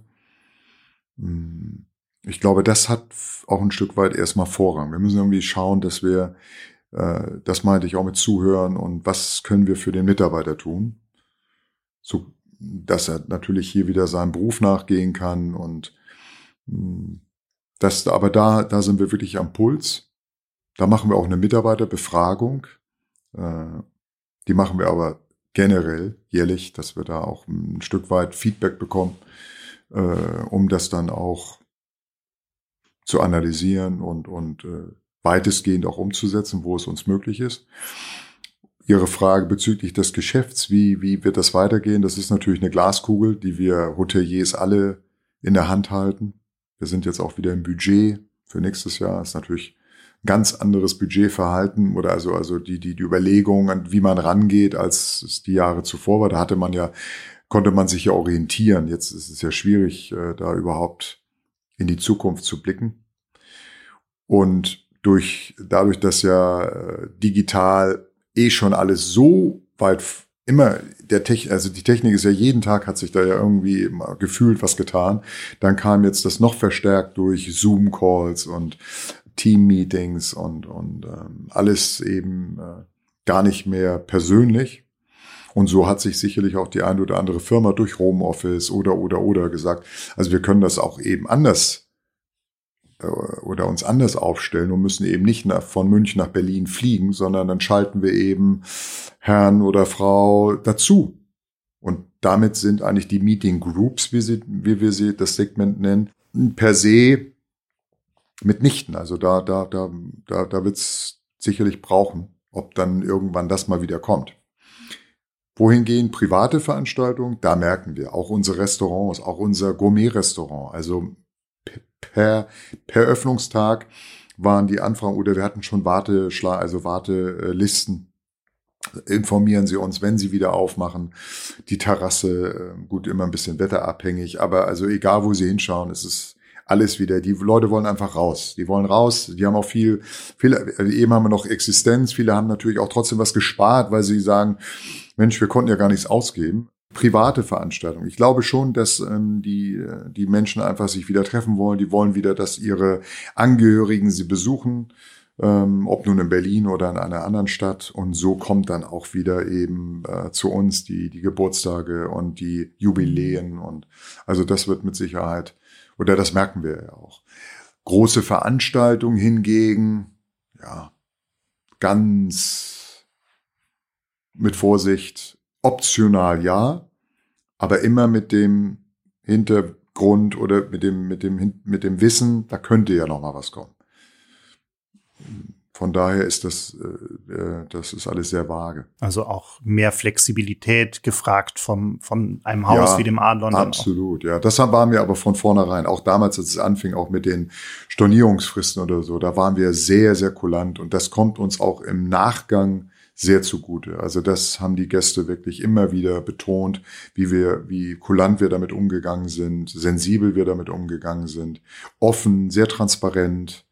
Hm ich glaube, das hat auch ein Stück weit erstmal Vorrang. Wir müssen irgendwie schauen, dass wir, äh, das meinte ich auch mit Zuhören und was können wir für den Mitarbeiter tun, so dass er natürlich hier wieder seinem Beruf nachgehen kann und mh, hm, das, aber da, da sind wir wirklich am Puls. Da machen wir auch eine Mitarbeiterbefragung. Äh, die machen wir aber generell jährlich, dass wir da auch ein Stück weit Feedback bekommen, äh, um das dann auch zu analysieren und, und äh, weitestgehend auch umzusetzen, wo es uns möglich ist. Ihre Frage bezüglich des Geschäfts, wie, wie wird das weitergehen? Das ist natürlich eine Glaskugel, die wir Hoteliers alle in der Hand halten. Wir sind jetzt auch wieder im Budget für nächstes Jahr. Das ist natürlich ein ganz anderes Budgetverhalten oder also, also die, die, die Überlegung, wie man rangeht, als es die Jahre zuvor war. Da hatte man ja, konnte man sich ja orientieren. Jetzt ist es ja schwierig, äh, da überhaupt in die Zukunft zu blicken. Und durch, dadurch, dass ja äh, digital eh schon alles so weit immer der Technik, also die Technik ist ja jeden Tag hat sich da ja irgendwie gefühlt was getan. Dann kam jetzt das noch verstärkt durch Zoom-Calls und Team-Meetings und, und ähm, alles eben äh, gar nicht mehr persönlich. Und so hat sich sicherlich auch die eine oder andere Firma durch Homeoffice oder, oder, oder gesagt. Also wir können das auch eben anders äh, oder uns anders aufstellen und müssen eben nicht nach, von München nach Berlin fliegen, sondern dann schalten wir eben Herrn oder Frau dazu. Und damit sind eigentlich die Meeting Groups, wie, sie, wie wir sie das Segment nennen, per se mitnichten. Also da, da, da, da, da wird es sicherlich brauchen, ob dann irgendwann das mal wieder kommt. Wohingegen private Veranstaltungen, da merken wir, auch unsere Restaurants, auch unser Gourmet-Restaurant, also per, per Öffnungstag waren die Anfragen oder wir hatten schon Warteschla also Wartelisten. Informieren Sie uns, wenn Sie wieder aufmachen. Die Terrasse, äh, gut, immer ein bisschen wetterabhängig, aber also egal, wo Sie hinschauen, es ist alles wieder. Die Leute wollen einfach raus. Die wollen raus. Die haben auch viel, viele, eben haben wir noch Existenz. Viele haben natürlich auch trotzdem was gespart, weil sie sagen, Mensch, wir konnten ja gar nichts ausgeben. Private Veranstaltungen. Ich glaube schon, dass ähm, die, die Menschen einfach sich wieder treffen wollen. Die wollen wieder, dass ihre Angehörigen sie besuchen, ähm, ob nun in Berlin oder in einer anderen Stadt. Und so kommt dann auch wieder eben äh, zu uns die, die Geburtstage und die Jubiläen. Und also das wird mit Sicherheit, oder das merken wir ja auch. Große Veranstaltungen hingegen, ja, ganz mit Vorsicht, optional ja, aber immer mit dem Hintergrund oder mit dem, mit dem, mit dem Wissen, da könnte ja noch mal was kommen. Von daher ist das, äh, äh, das ist alles sehr vage. Also auch mehr Flexibilität gefragt vom, von einem Haus ja, wie dem Adlon. Absolut, ja. Das waren wir aber von vornherein. Auch damals, als es anfing, auch mit den Stornierungsfristen oder so, da waren wir sehr, sehr kulant. Und das kommt uns auch im Nachgang sehr zugute. Also das haben die Gäste wirklich immer wieder betont, wie wir, wie kulant wir damit umgegangen sind, sensibel wir damit umgegangen sind, offen, sehr transparent.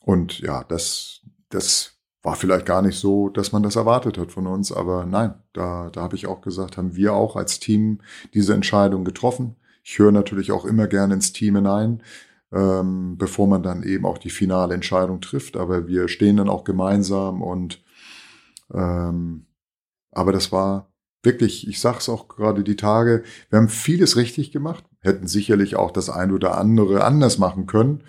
Und ja, das, das war vielleicht gar nicht so, dass man das erwartet hat von uns, aber nein, da, da habe ich auch gesagt, haben wir auch als Team diese Entscheidung getroffen. Ich höre natürlich auch immer gerne ins Team hinein, ähm, bevor man dann eben auch die finale Entscheidung trifft. Aber wir stehen dann auch gemeinsam und ähm, aber das war wirklich, ich sag's auch gerade die Tage, wir haben vieles richtig gemacht, hätten sicherlich auch das ein oder andere anders machen können.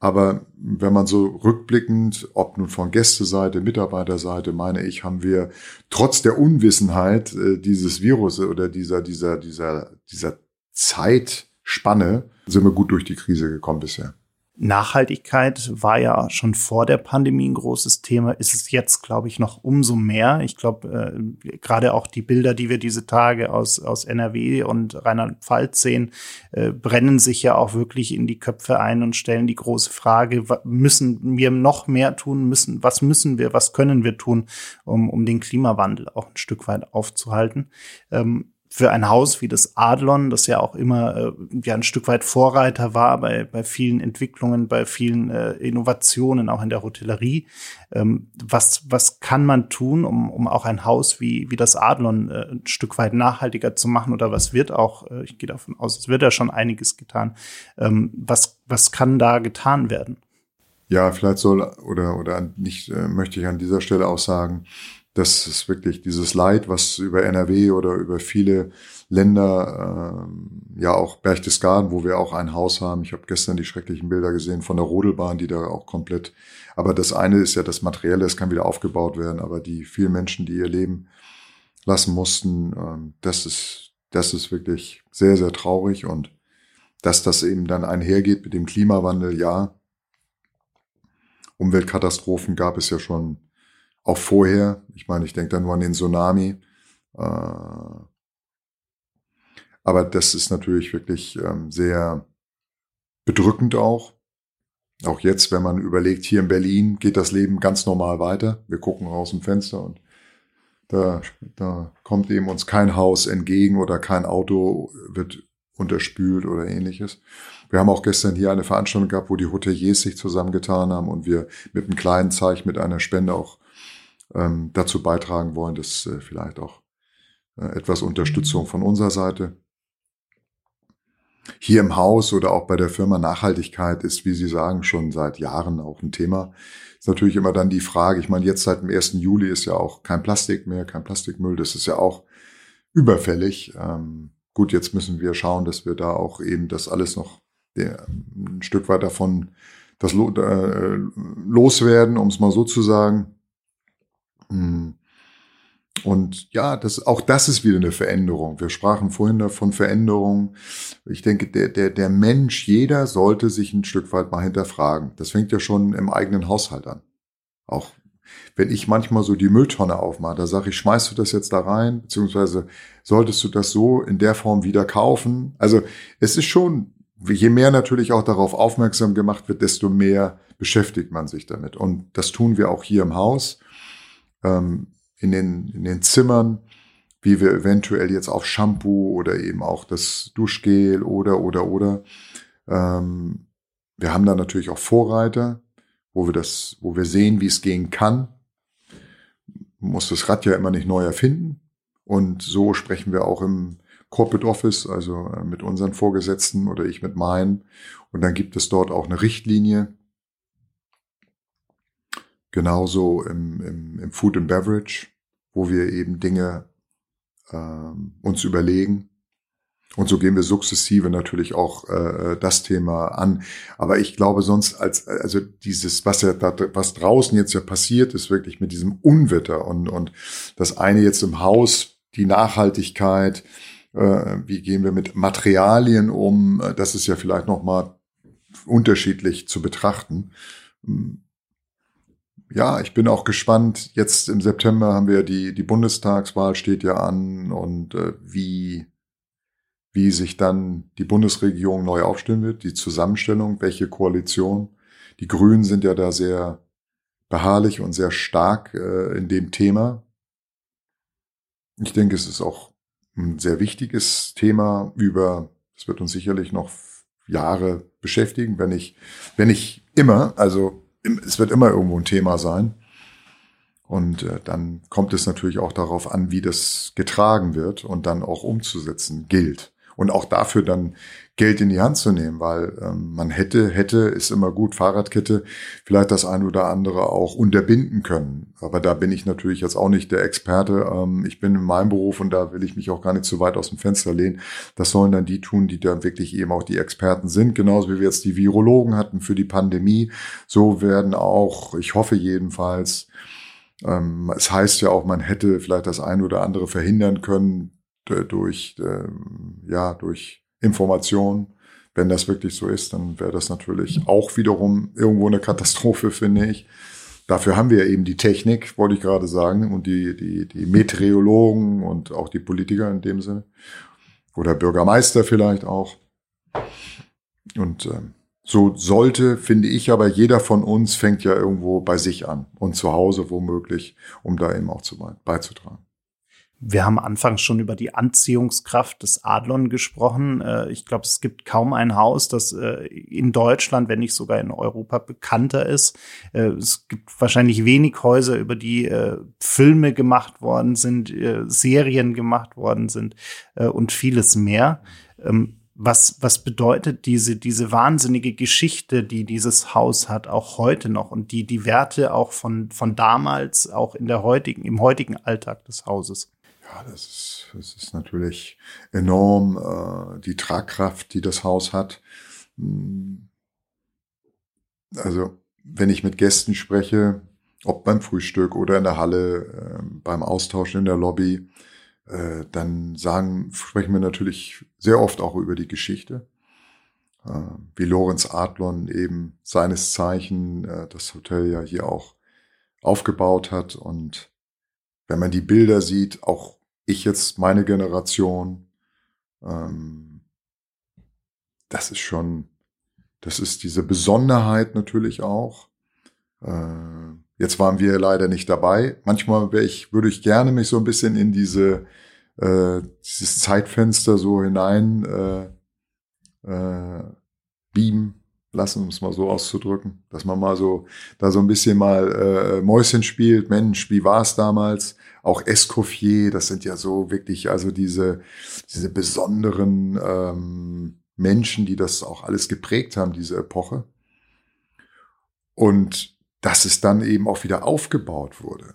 Aber wenn man so rückblickend, ob nun von Gästeseite, Mitarbeiterseite, meine ich, haben wir trotz der Unwissenheit äh, dieses Virus oder dieser, dieser, dieser, dieser Zeitspanne, sind wir gut durch die Krise gekommen bisher. Nachhaltigkeit war ja schon vor der Pandemie ein großes Thema, ist es jetzt, glaube ich, noch umso mehr. Ich glaube, äh, gerade auch die Bilder, die wir diese Tage aus, aus NRW und Rheinland-Pfalz sehen, äh, brennen sich ja auch wirklich in die Köpfe ein und stellen die große Frage, müssen wir noch mehr tun müssen? Was müssen wir, was können wir tun, um, um den Klimawandel auch ein Stück weit aufzuhalten? Ähm, für ein Haus wie das Adlon, das ja auch immer äh, ja ein Stück weit Vorreiter war bei, bei vielen Entwicklungen, bei vielen äh, Innovationen, auch in der Hotellerie. Ähm, was, was kann man tun, um, um auch ein Haus wie, wie das Adlon äh, ein Stück weit nachhaltiger zu machen? Oder was wird auch, äh, ich gehe davon aus, es wird ja schon einiges getan. Ähm, was, was kann da getan werden? Ja, vielleicht soll oder oder nicht äh, möchte ich an dieser Stelle auch sagen, das ist wirklich dieses Leid, was über NRW oder über viele Länder, äh, ja auch Berchtesgaden, wo wir auch ein Haus haben. Ich habe gestern die schrecklichen Bilder gesehen von der Rodelbahn, die da auch komplett. Aber das eine ist ja das Materielle, es kann wieder aufgebaut werden. Aber die vielen Menschen, die ihr Leben lassen mussten, äh, das ist das ist wirklich sehr sehr traurig und dass das eben dann einhergeht mit dem Klimawandel, ja. Umweltkatastrophen gab es ja schon auch vorher. Ich meine, ich denke da nur an den Tsunami. Äh, aber das ist natürlich wirklich ähm, sehr bedrückend auch. Auch jetzt, wenn man überlegt, hier in Berlin geht das Leben ganz normal weiter. Wir gucken aus dem Fenster und da, da kommt eben uns kein Haus entgegen oder kein Auto wird unterspült oder ähnliches. Wir haben auch gestern hier eine Veranstaltung gehabt, wo die Hoteliers sich zusammengetan haben und wir mit einem kleinen Zeichen, mit einer Spende auch ähm, dazu beitragen wollen, dass äh, vielleicht auch äh, etwas Unterstützung von unserer Seite. Hier im Haus oder auch bei der Firma Nachhaltigkeit ist, wie Sie sagen, schon seit Jahren auch ein Thema. Ist natürlich immer dann die Frage, ich meine, jetzt seit dem 1. Juli ist ja auch kein Plastik mehr, kein Plastikmüll, das ist ja auch überfällig. Ähm, gut, jetzt müssen wir schauen, dass wir da auch eben das alles noch der, ein Stück weit davon das äh, loswerden, um es mal so zu sagen. Hm. Und ja, das, auch das ist wieder eine Veränderung. Wir sprachen vorhin davon Veränderung. Ich denke, der, der, der Mensch, jeder sollte sich ein Stück weit mal hinterfragen. Das fängt ja schon im eigenen Haushalt an. Auch wenn ich manchmal so die Mülltonne aufmache, da sage ich, schmeißt du das jetzt da rein, beziehungsweise solltest du das so in der Form wieder kaufen? Also es ist schon, je mehr natürlich auch darauf aufmerksam gemacht wird, desto mehr beschäftigt man sich damit. Und das tun wir auch hier im Haus ähm, in, den, in den Zimmern, wie wir eventuell jetzt auf Shampoo oder eben auch das Duschgel oder, oder, oder. Ähm, wir haben da natürlich auch Vorreiter, wo wir das, wo wir sehen, wie es gehen kann. Man muss das Rad ja immer nicht neu erfinden. Und so sprechen wir auch im Corporate Office, also äh, mit unseren Vorgesetzten oder ich mit meinen. Und dann gibt es dort auch eine Richtlinie, Genauso im, im, im Food and Beverage, wo wir eben Dinge ähm, uns überlegen. Und so gehen wir sukzessive natürlich auch äh, das Thema an. Aber ich glaube sonst als also dieses was ja da, was draußen jetzt ja passiert ist wirklich mit diesem Unwetter und und das eine jetzt im Haus die Nachhaltigkeit äh, wie gehen wir mit Materialien um das ist ja vielleicht noch mal unterschiedlich zu betrachten ja, ich bin auch gespannt. Jetzt im September haben wir die, die Bundestagswahl steht ja an und äh, wie, wie sich dann die Bundesregierung neu aufstellen wird, die Zusammenstellung, welche Koalition. Die Grünen sind ja da sehr beharrlich und sehr stark äh, in dem Thema. Ich denke, es ist auch ein sehr wichtiges Thema über, es wird uns sicherlich noch Jahre beschäftigen, wenn ich, wenn ich immer, also es wird immer irgendwo ein Thema sein. Und äh, dann kommt es natürlich auch darauf an, wie das getragen wird und dann auch umzusetzen gilt. Und auch dafür dann Geld in die Hand zu nehmen, weil ähm, man hätte, hätte, ist immer gut, Fahrradkette, vielleicht das ein oder andere auch unterbinden können. Aber da bin ich natürlich jetzt auch nicht der Experte. Ähm, ich bin in meinem Beruf und da will ich mich auch gar nicht zu weit aus dem Fenster lehnen. Das sollen dann die tun, die da wirklich eben auch die Experten sind, genauso wie wir jetzt die Virologen hatten für die Pandemie. So werden auch, ich hoffe jedenfalls, ähm, es heißt ja auch, man hätte vielleicht das ein oder andere verhindern können durch, ähm, ja, durch Information. Wenn das wirklich so ist, dann wäre das natürlich auch wiederum irgendwo eine Katastrophe, finde ich. Dafür haben wir eben die Technik, wollte ich gerade sagen, und die, die, die Meteorologen und auch die Politiker in dem Sinne. Oder Bürgermeister vielleicht auch. Und ähm, so sollte, finde ich, aber jeder von uns fängt ja irgendwo bei sich an und zu Hause womöglich, um da eben auch zu beizutragen. Wir haben anfangs schon über die Anziehungskraft des Adlon gesprochen. Äh, ich glaube, es gibt kaum ein Haus, das äh, in Deutschland, wenn nicht sogar in Europa bekannter ist. Äh, es gibt wahrscheinlich wenig Häuser, über die Filme gemacht worden sind, Serien gemacht worden sind und vieles mehr. Ähm, was, was bedeutet diese, diese wahnsinnige Geschichte, die dieses Haus hat, auch heute noch und die, die Werte auch von, von damals, auch in der heutigen, im heutigen Alltag des Hauses? Ja, das ist, das ist natürlich enorm, äh, die Tragkraft, die das Haus hat. Hm. Also, wenn ich mit Gästen spreche, ob beim Frühstück oder in der Halle, äh, beim Austauschen in der Lobby, äh, dann sagen, sprechen wir natürlich sehr oft auch über die Geschichte. Äh, wie Lorenz Adlon eben seines Zeichen äh, das Hotel ja hier auch aufgebaut hat. Und wenn man die Bilder sieht, auch ich jetzt meine Generation, ähm, das ist schon, das ist diese Besonderheit natürlich auch. Äh, jetzt waren wir leider nicht dabei. Manchmal wäre ich, würde ich gerne mich so ein bisschen in diese äh, dieses Zeitfenster so hinein äh, äh, beamen lassen, um es mal so auszudrücken, dass man mal so da so ein bisschen mal äh, Mäuschen spielt. Mensch, wie war es damals? Auch Escoffier, das sind ja so wirklich also diese, diese besonderen ähm, Menschen, die das auch alles geprägt haben, diese Epoche. Und dass es dann eben auch wieder aufgebaut wurde.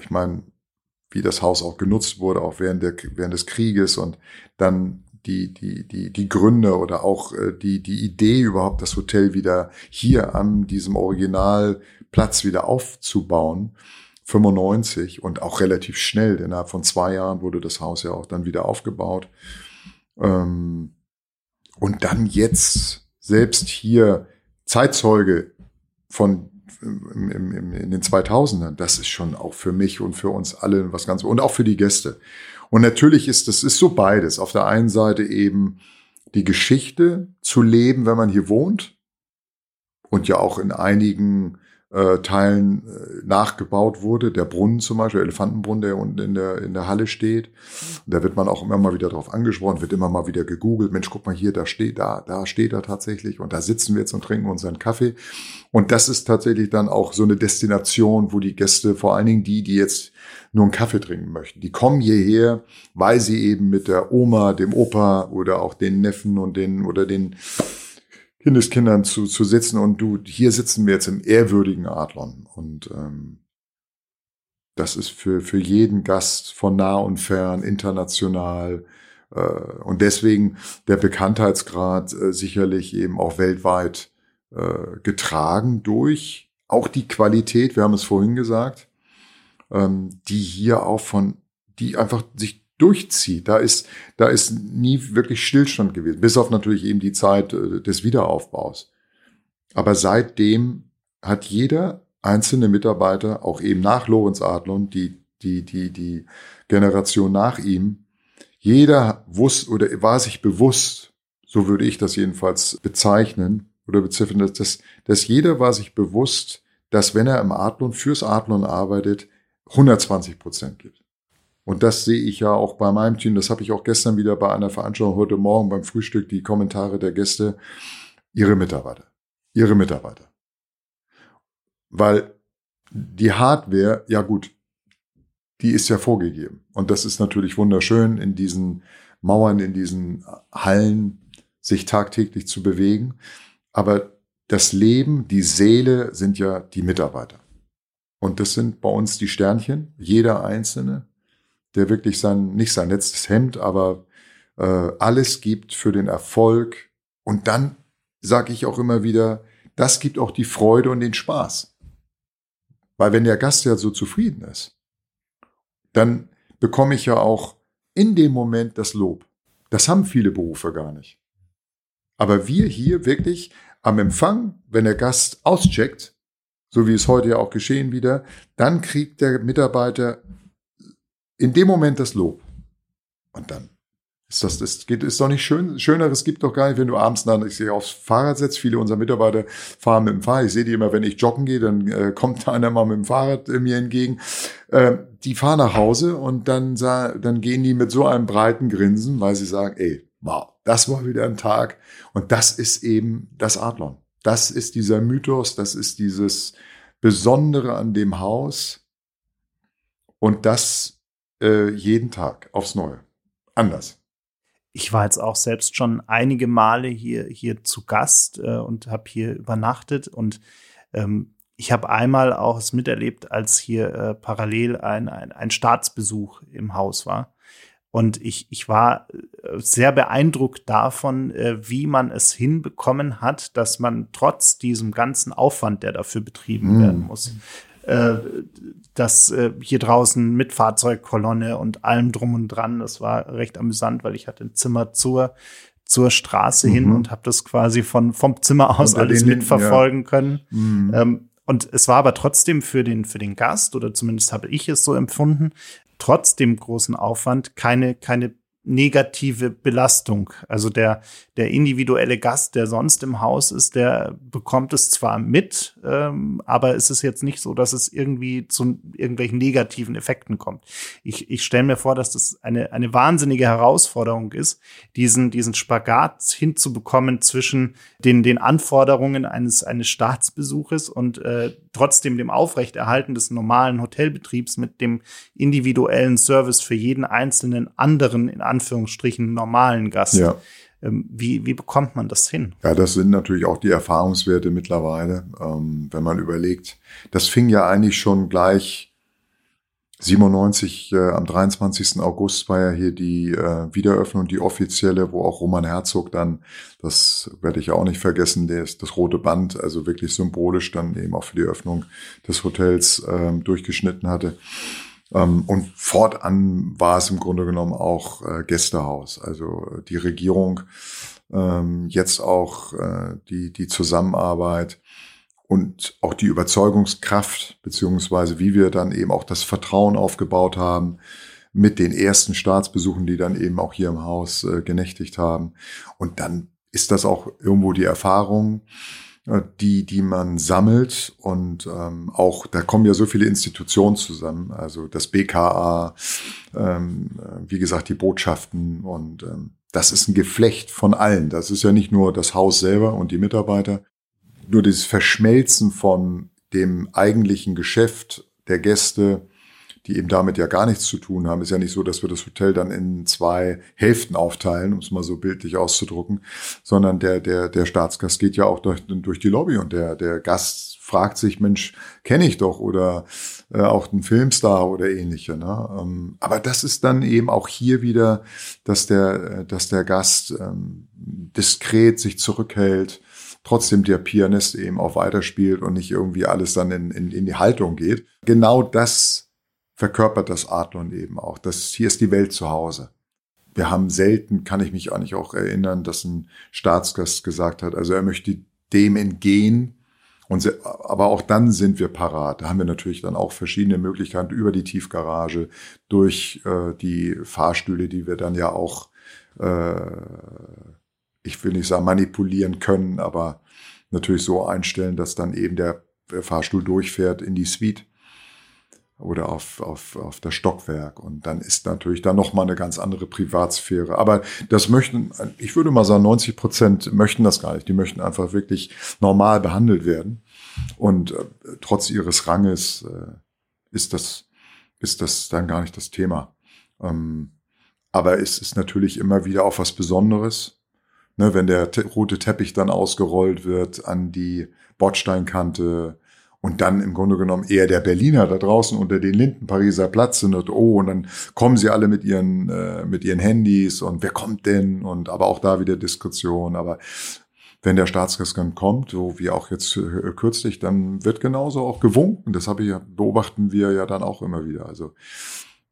Ich meine, wie das Haus auch genutzt wurde, auch während, der, während des Krieges und dann die, die, die, die Gründe oder auch äh, die, die Idee überhaupt, das Hotel wieder hier an diesem Originalplatz wieder aufzubauen. 95 und auch relativ schnell. Innerhalb von zwei Jahren wurde das Haus ja auch dann wieder aufgebaut. Ähm, und dann jetzt selbst hier Zeitzeuge von im, im, in den 2000ern, das ist schon auch für mich und für uns alle was ganz und auch für die Gäste. Und natürlich ist das ist so beides. Auf der einen Seite eben die Geschichte zu leben, wenn man hier wohnt und ja auch in einigen äh, Teilen äh, nachgebaut wurde. Der Brunnen zum Beispiel, der Elefantenbrunnen, der unten in der, in der Halle steht. Und da wird man auch immer mal wieder drauf angesprochen, wird immer mal wieder gegoogelt. Mensch, guck mal hier, da steht, da, da steht er tatsächlich. Und da sitzen wir jetzt und trinken unseren Kaffee. Und das ist tatsächlich dann auch so eine Destination, wo die Gäste, vor allen Dingen die, die jetzt nur einen Kaffee trinken möchten, die kommen hierher, weil sie eben mit der Oma, dem Opa oder auch den Neffen und den, oder den, Kindeskindern zu, zu sitzen. Und du, hier sitzen wir jetzt im ehrwürdigen Adlon. Und ähm, das ist für, für jeden Gast von nah und fern, international äh, und deswegen der Bekanntheitsgrad äh, sicherlich eben auch weltweit äh, getragen durch auch die Qualität, wir haben es vorhin gesagt, ähm, die hier auch von, die einfach sich durchzieht. Da ist, da ist nie wirklich Stillstand gewesen, bis auf natürlich eben die Zeit äh, des Wiederaufbaus. Aber seitdem hat jeder einzelne Mitarbeiter, auch eben nach Lorenz Adlon, die, die, die, die Generation nach ihm, jeder wusste oder war sich bewusst, so würde ich das jedenfalls bezeichnen oder beziffern, dass, dass, jeder war sich bewusst, dass wenn er im Adlon fürs Adlon arbeitet, 120 Prozent gibt. Und das sehe ich ja auch bei meinem Team. Das habe ich auch gestern wieder bei einer Veranstaltung heute Morgen beim Frühstück, die Kommentare der Gäste. Ihre Mitarbeiter. Ihre Mitarbeiter. Weil die Hardware, ja gut, die ist ja vorgegeben. Und das ist natürlich wunderschön, in diesen Mauern, in diesen Hallen sich tagtäglich zu bewegen. Aber das Leben, die Seele sind ja die Mitarbeiter. Und das sind bei uns die Sternchen, jeder Einzelne, der wirklich sein, nicht sein letztes Hemd, aber äh, alles gibt für den Erfolg. Und dann sage ich auch immer wieder, das gibt auch die Freude und den Spaß. Weil wenn der Gast ja so zufrieden ist, dann bekomme ich ja auch in dem Moment das Lob. Das haben viele Berufe gar nicht. Aber wir hier wirklich am Empfang, wenn der Gast auscheckt, so wie es heute ja auch geschehen wieder, dann kriegt der Mitarbeiter in dem Moment das Lob. Und dann ist das, das geht, ist doch nicht schön. Schöneres gibt doch gar nicht, wenn du abends dann ich sehe, aufs Fahrrad setzt. Viele unserer Mitarbeiter fahren mit dem Fahrrad. Ich sehe die immer, wenn ich joggen gehe, dann äh, kommt einer mal mit dem Fahrrad äh, mir entgegen. Äh, die fahren nach Hause und dann, dann gehen die mit so einem breiten Grinsen, weil sie sagen, ey, wow, das war wieder ein Tag. Und das ist eben das Adlon. Das ist dieser Mythos, das ist dieses Besondere an dem Haus. Und das äh, jeden Tag aufs Neue. Anders ich war jetzt auch selbst schon einige Male hier, hier zu Gast äh, und habe hier übernachtet und ähm, ich habe einmal auch es miterlebt, als hier äh, parallel ein, ein, ein Staatsbesuch im Haus war. Und ich, ich war äh, sehr beeindruckt davon, äh, wie man es hinbekommen hat, dass man trotz diesem ganzen Aufwand, der dafür betrieben mm. werden muss, äh, das äh, hier draußen mit Fahrzeugkolonne und allem drum und dran. Das war recht amüsant, weil ich hatte ein Zimmer zur zur Straße mhm. hin und habe das quasi von vom Zimmer aus Unter alles mitverfolgen ja. können. Mhm. Ähm, und es war aber trotzdem für den für den Gast oder zumindest habe ich es so empfunden, trotz dem großen Aufwand keine keine negative Belastung. Also der, der individuelle Gast, der sonst im Haus ist, der bekommt es zwar mit, ähm, aber es ist jetzt nicht so, dass es irgendwie zu irgendwelchen negativen Effekten kommt. Ich, ich stelle mir vor, dass das eine, eine wahnsinnige Herausforderung ist, diesen, diesen Spagat hinzubekommen zwischen den, den Anforderungen eines, eines Staatsbesuches und äh, trotzdem dem Aufrechterhalten des normalen Hotelbetriebs mit dem individuellen Service für jeden einzelnen anderen in Anführungsstrichen normalen Gast. Ja. Ähm, wie, wie bekommt man das hin? Ja, das sind natürlich auch die Erfahrungswerte mittlerweile. Ähm, wenn man überlegt, das fing ja eigentlich schon gleich 97, äh, am 23. August war ja hier die äh, Wiederöffnung, die offizielle, wo auch Roman Herzog dann, das werde ich auch nicht vergessen, das, das rote Band, also wirklich symbolisch dann eben auch für die Öffnung des Hotels äh, durchgeschnitten hatte. Ähm, und fortan war es im Grunde genommen auch äh, Gästehaus. Also die Regierung, ähm, jetzt auch äh, die, die Zusammenarbeit und auch die Überzeugungskraft, beziehungsweise wie wir dann eben auch das Vertrauen aufgebaut haben mit den ersten Staatsbesuchen, die dann eben auch hier im Haus äh, genächtigt haben. Und dann ist das auch irgendwo die Erfahrung, äh, die, die man sammelt und ähm, auch, da kommen ja so viele Institutionen zusammen, also das BKA, ähm, äh, wie gesagt, die Botschaften und ähm, das ist ein Geflecht von allen. Das ist ja nicht nur das Haus selber und die Mitarbeiter, nur dieses Verschmelzen von dem eigentlichen Geschäft der Gäste, die eben damit ja gar nichts zu tun haben. Ist ja nicht so, dass wir das Hotel dann in zwei Hälften aufteilen, um es mal so bildlich auszudrucken, sondern der, der, der Staatsgast geht ja auch durch, durch die Lobby und der, der Gast fragt sich, Mensch, kenne ich doch oder äh, auch ein Filmstar oder ähnliche. Ne? Ähm, aber das ist dann eben auch hier wieder, dass der, dass der Gast ähm, diskret sich zurückhält, trotzdem der Pianist eben auch weiterspielt und nicht irgendwie alles dann in, in, in die Haltung geht. Genau das verkörpert das Adlon eben auch. Das, hier ist die Welt zu Hause. Wir haben selten, kann ich mich eigentlich auch erinnern, dass ein Staatsgast gesagt hat, also er möchte dem entgehen. Und, aber auch dann sind wir parat. Da haben wir natürlich dann auch verschiedene Möglichkeiten über die Tiefgarage, durch äh, die Fahrstühle, die wir dann ja auch, äh, ich will nicht sagen manipulieren können, aber natürlich so einstellen, dass dann eben der Fahrstuhl durchfährt in die Suite oder auf, auf, auf das Stockwerk. Und dann ist natürlich da nochmal eine ganz andere Privatsphäre. Aber das möchten, ich würde mal sagen, 90 Prozent möchten das gar nicht. Die möchten einfach wirklich normal behandelt werden. Und äh, trotz ihres Ranges äh, ist das, ist das dann gar nicht das Thema. Ähm, aber es ist natürlich immer wieder auch was Besonderes, ne, wenn der te rote Teppich dann ausgerollt wird an die Bordsteinkante und dann im Grunde genommen eher der Berliner da draußen unter den Linden Pariser Platz sind und oh und dann kommen sie alle mit ihren äh, mit ihren Handys und wer kommt denn und aber auch da wieder Diskussion aber wenn der Staatsgast kommt, so wie auch jetzt äh, kürzlich, dann wird genauso auch gewunken. Das habe ich, beobachten wir ja dann auch immer wieder. Also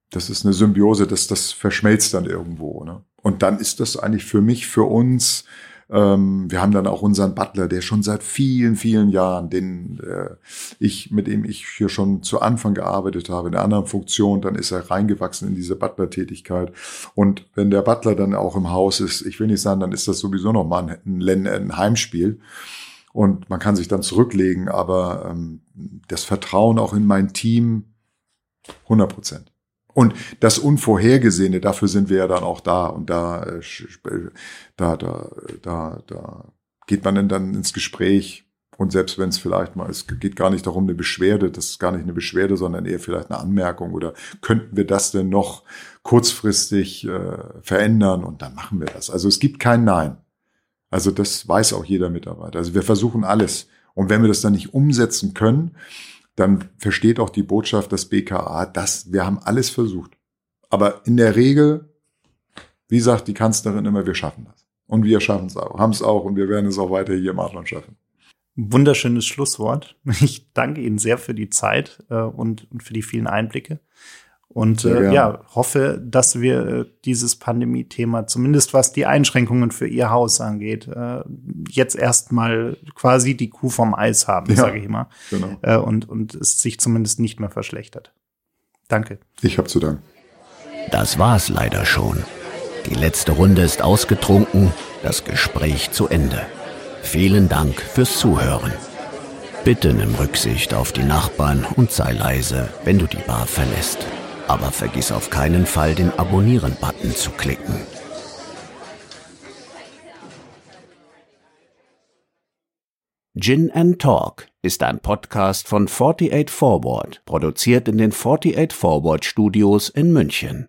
das ist eine Symbiose, das, das verschmelzt dann irgendwo. Ne? Und dann ist das eigentlich für mich, für uns ähm, wir haben dann auch unseren Butler, der schon seit vielen, vielen Jahren, den äh, ich, mit dem ich hier schon zu Anfang gearbeitet habe, in einer anderen Funktion, dann ist er reingewachsen in diese Butler-Tätigkeit. Und wenn der Butler dann auch im Haus ist, ich will nicht sagen, dann ist das sowieso nochmal ein, ein Heimspiel. Und man kann sich dann zurücklegen, aber ähm, das Vertrauen auch in mein Team 100 Prozent. Und das Unvorhergesehene, dafür sind wir ja dann auch da. Und da, äh, da, da, da, da geht man dann ins Gespräch. Und selbst wenn es vielleicht mal, es geht gar nicht darum, eine Beschwerde, das ist gar nicht eine Beschwerde, sondern eher vielleicht eine Anmerkung oder könnten wir das denn noch kurzfristig äh, verändern und dann machen wir das. Also es gibt kein Nein. Also das weiß auch jeder Mitarbeiter. Also wir versuchen alles. Und wenn wir das dann nicht umsetzen können, dann versteht auch die Botschaft des BKA, dass wir haben alles versucht. Aber in der Regel, wie sagt die Kanzlerin immer, wir schaffen das. Und wir schaffen es auch, haben es auch und wir werden es auch weiter hier im Adlon schaffen. Wunderschönes Schlusswort. Ich danke Ihnen sehr für die Zeit äh, und, und für die vielen Einblicke. Und äh, ja, hoffe, dass wir äh, dieses Pandemie-Thema, zumindest was die Einschränkungen für Ihr Haus angeht, äh, jetzt erstmal quasi die Kuh vom Eis haben, ja, sage ich mal. Genau. Äh, und, und es sich zumindest nicht mehr verschlechtert. Danke. Ich habe zu danken. Das war's leider schon. Die letzte Runde ist ausgetrunken, das Gespräch zu Ende. Vielen Dank fürs Zuhören. Bitte nimm Rücksicht auf die Nachbarn und sei leise, wenn du die Bar verlässt aber vergiss auf keinen Fall den Abonnieren-Button zu klicken. Gin and Talk ist ein Podcast von 48 Forward, produziert in den 48 Forward Studios in München.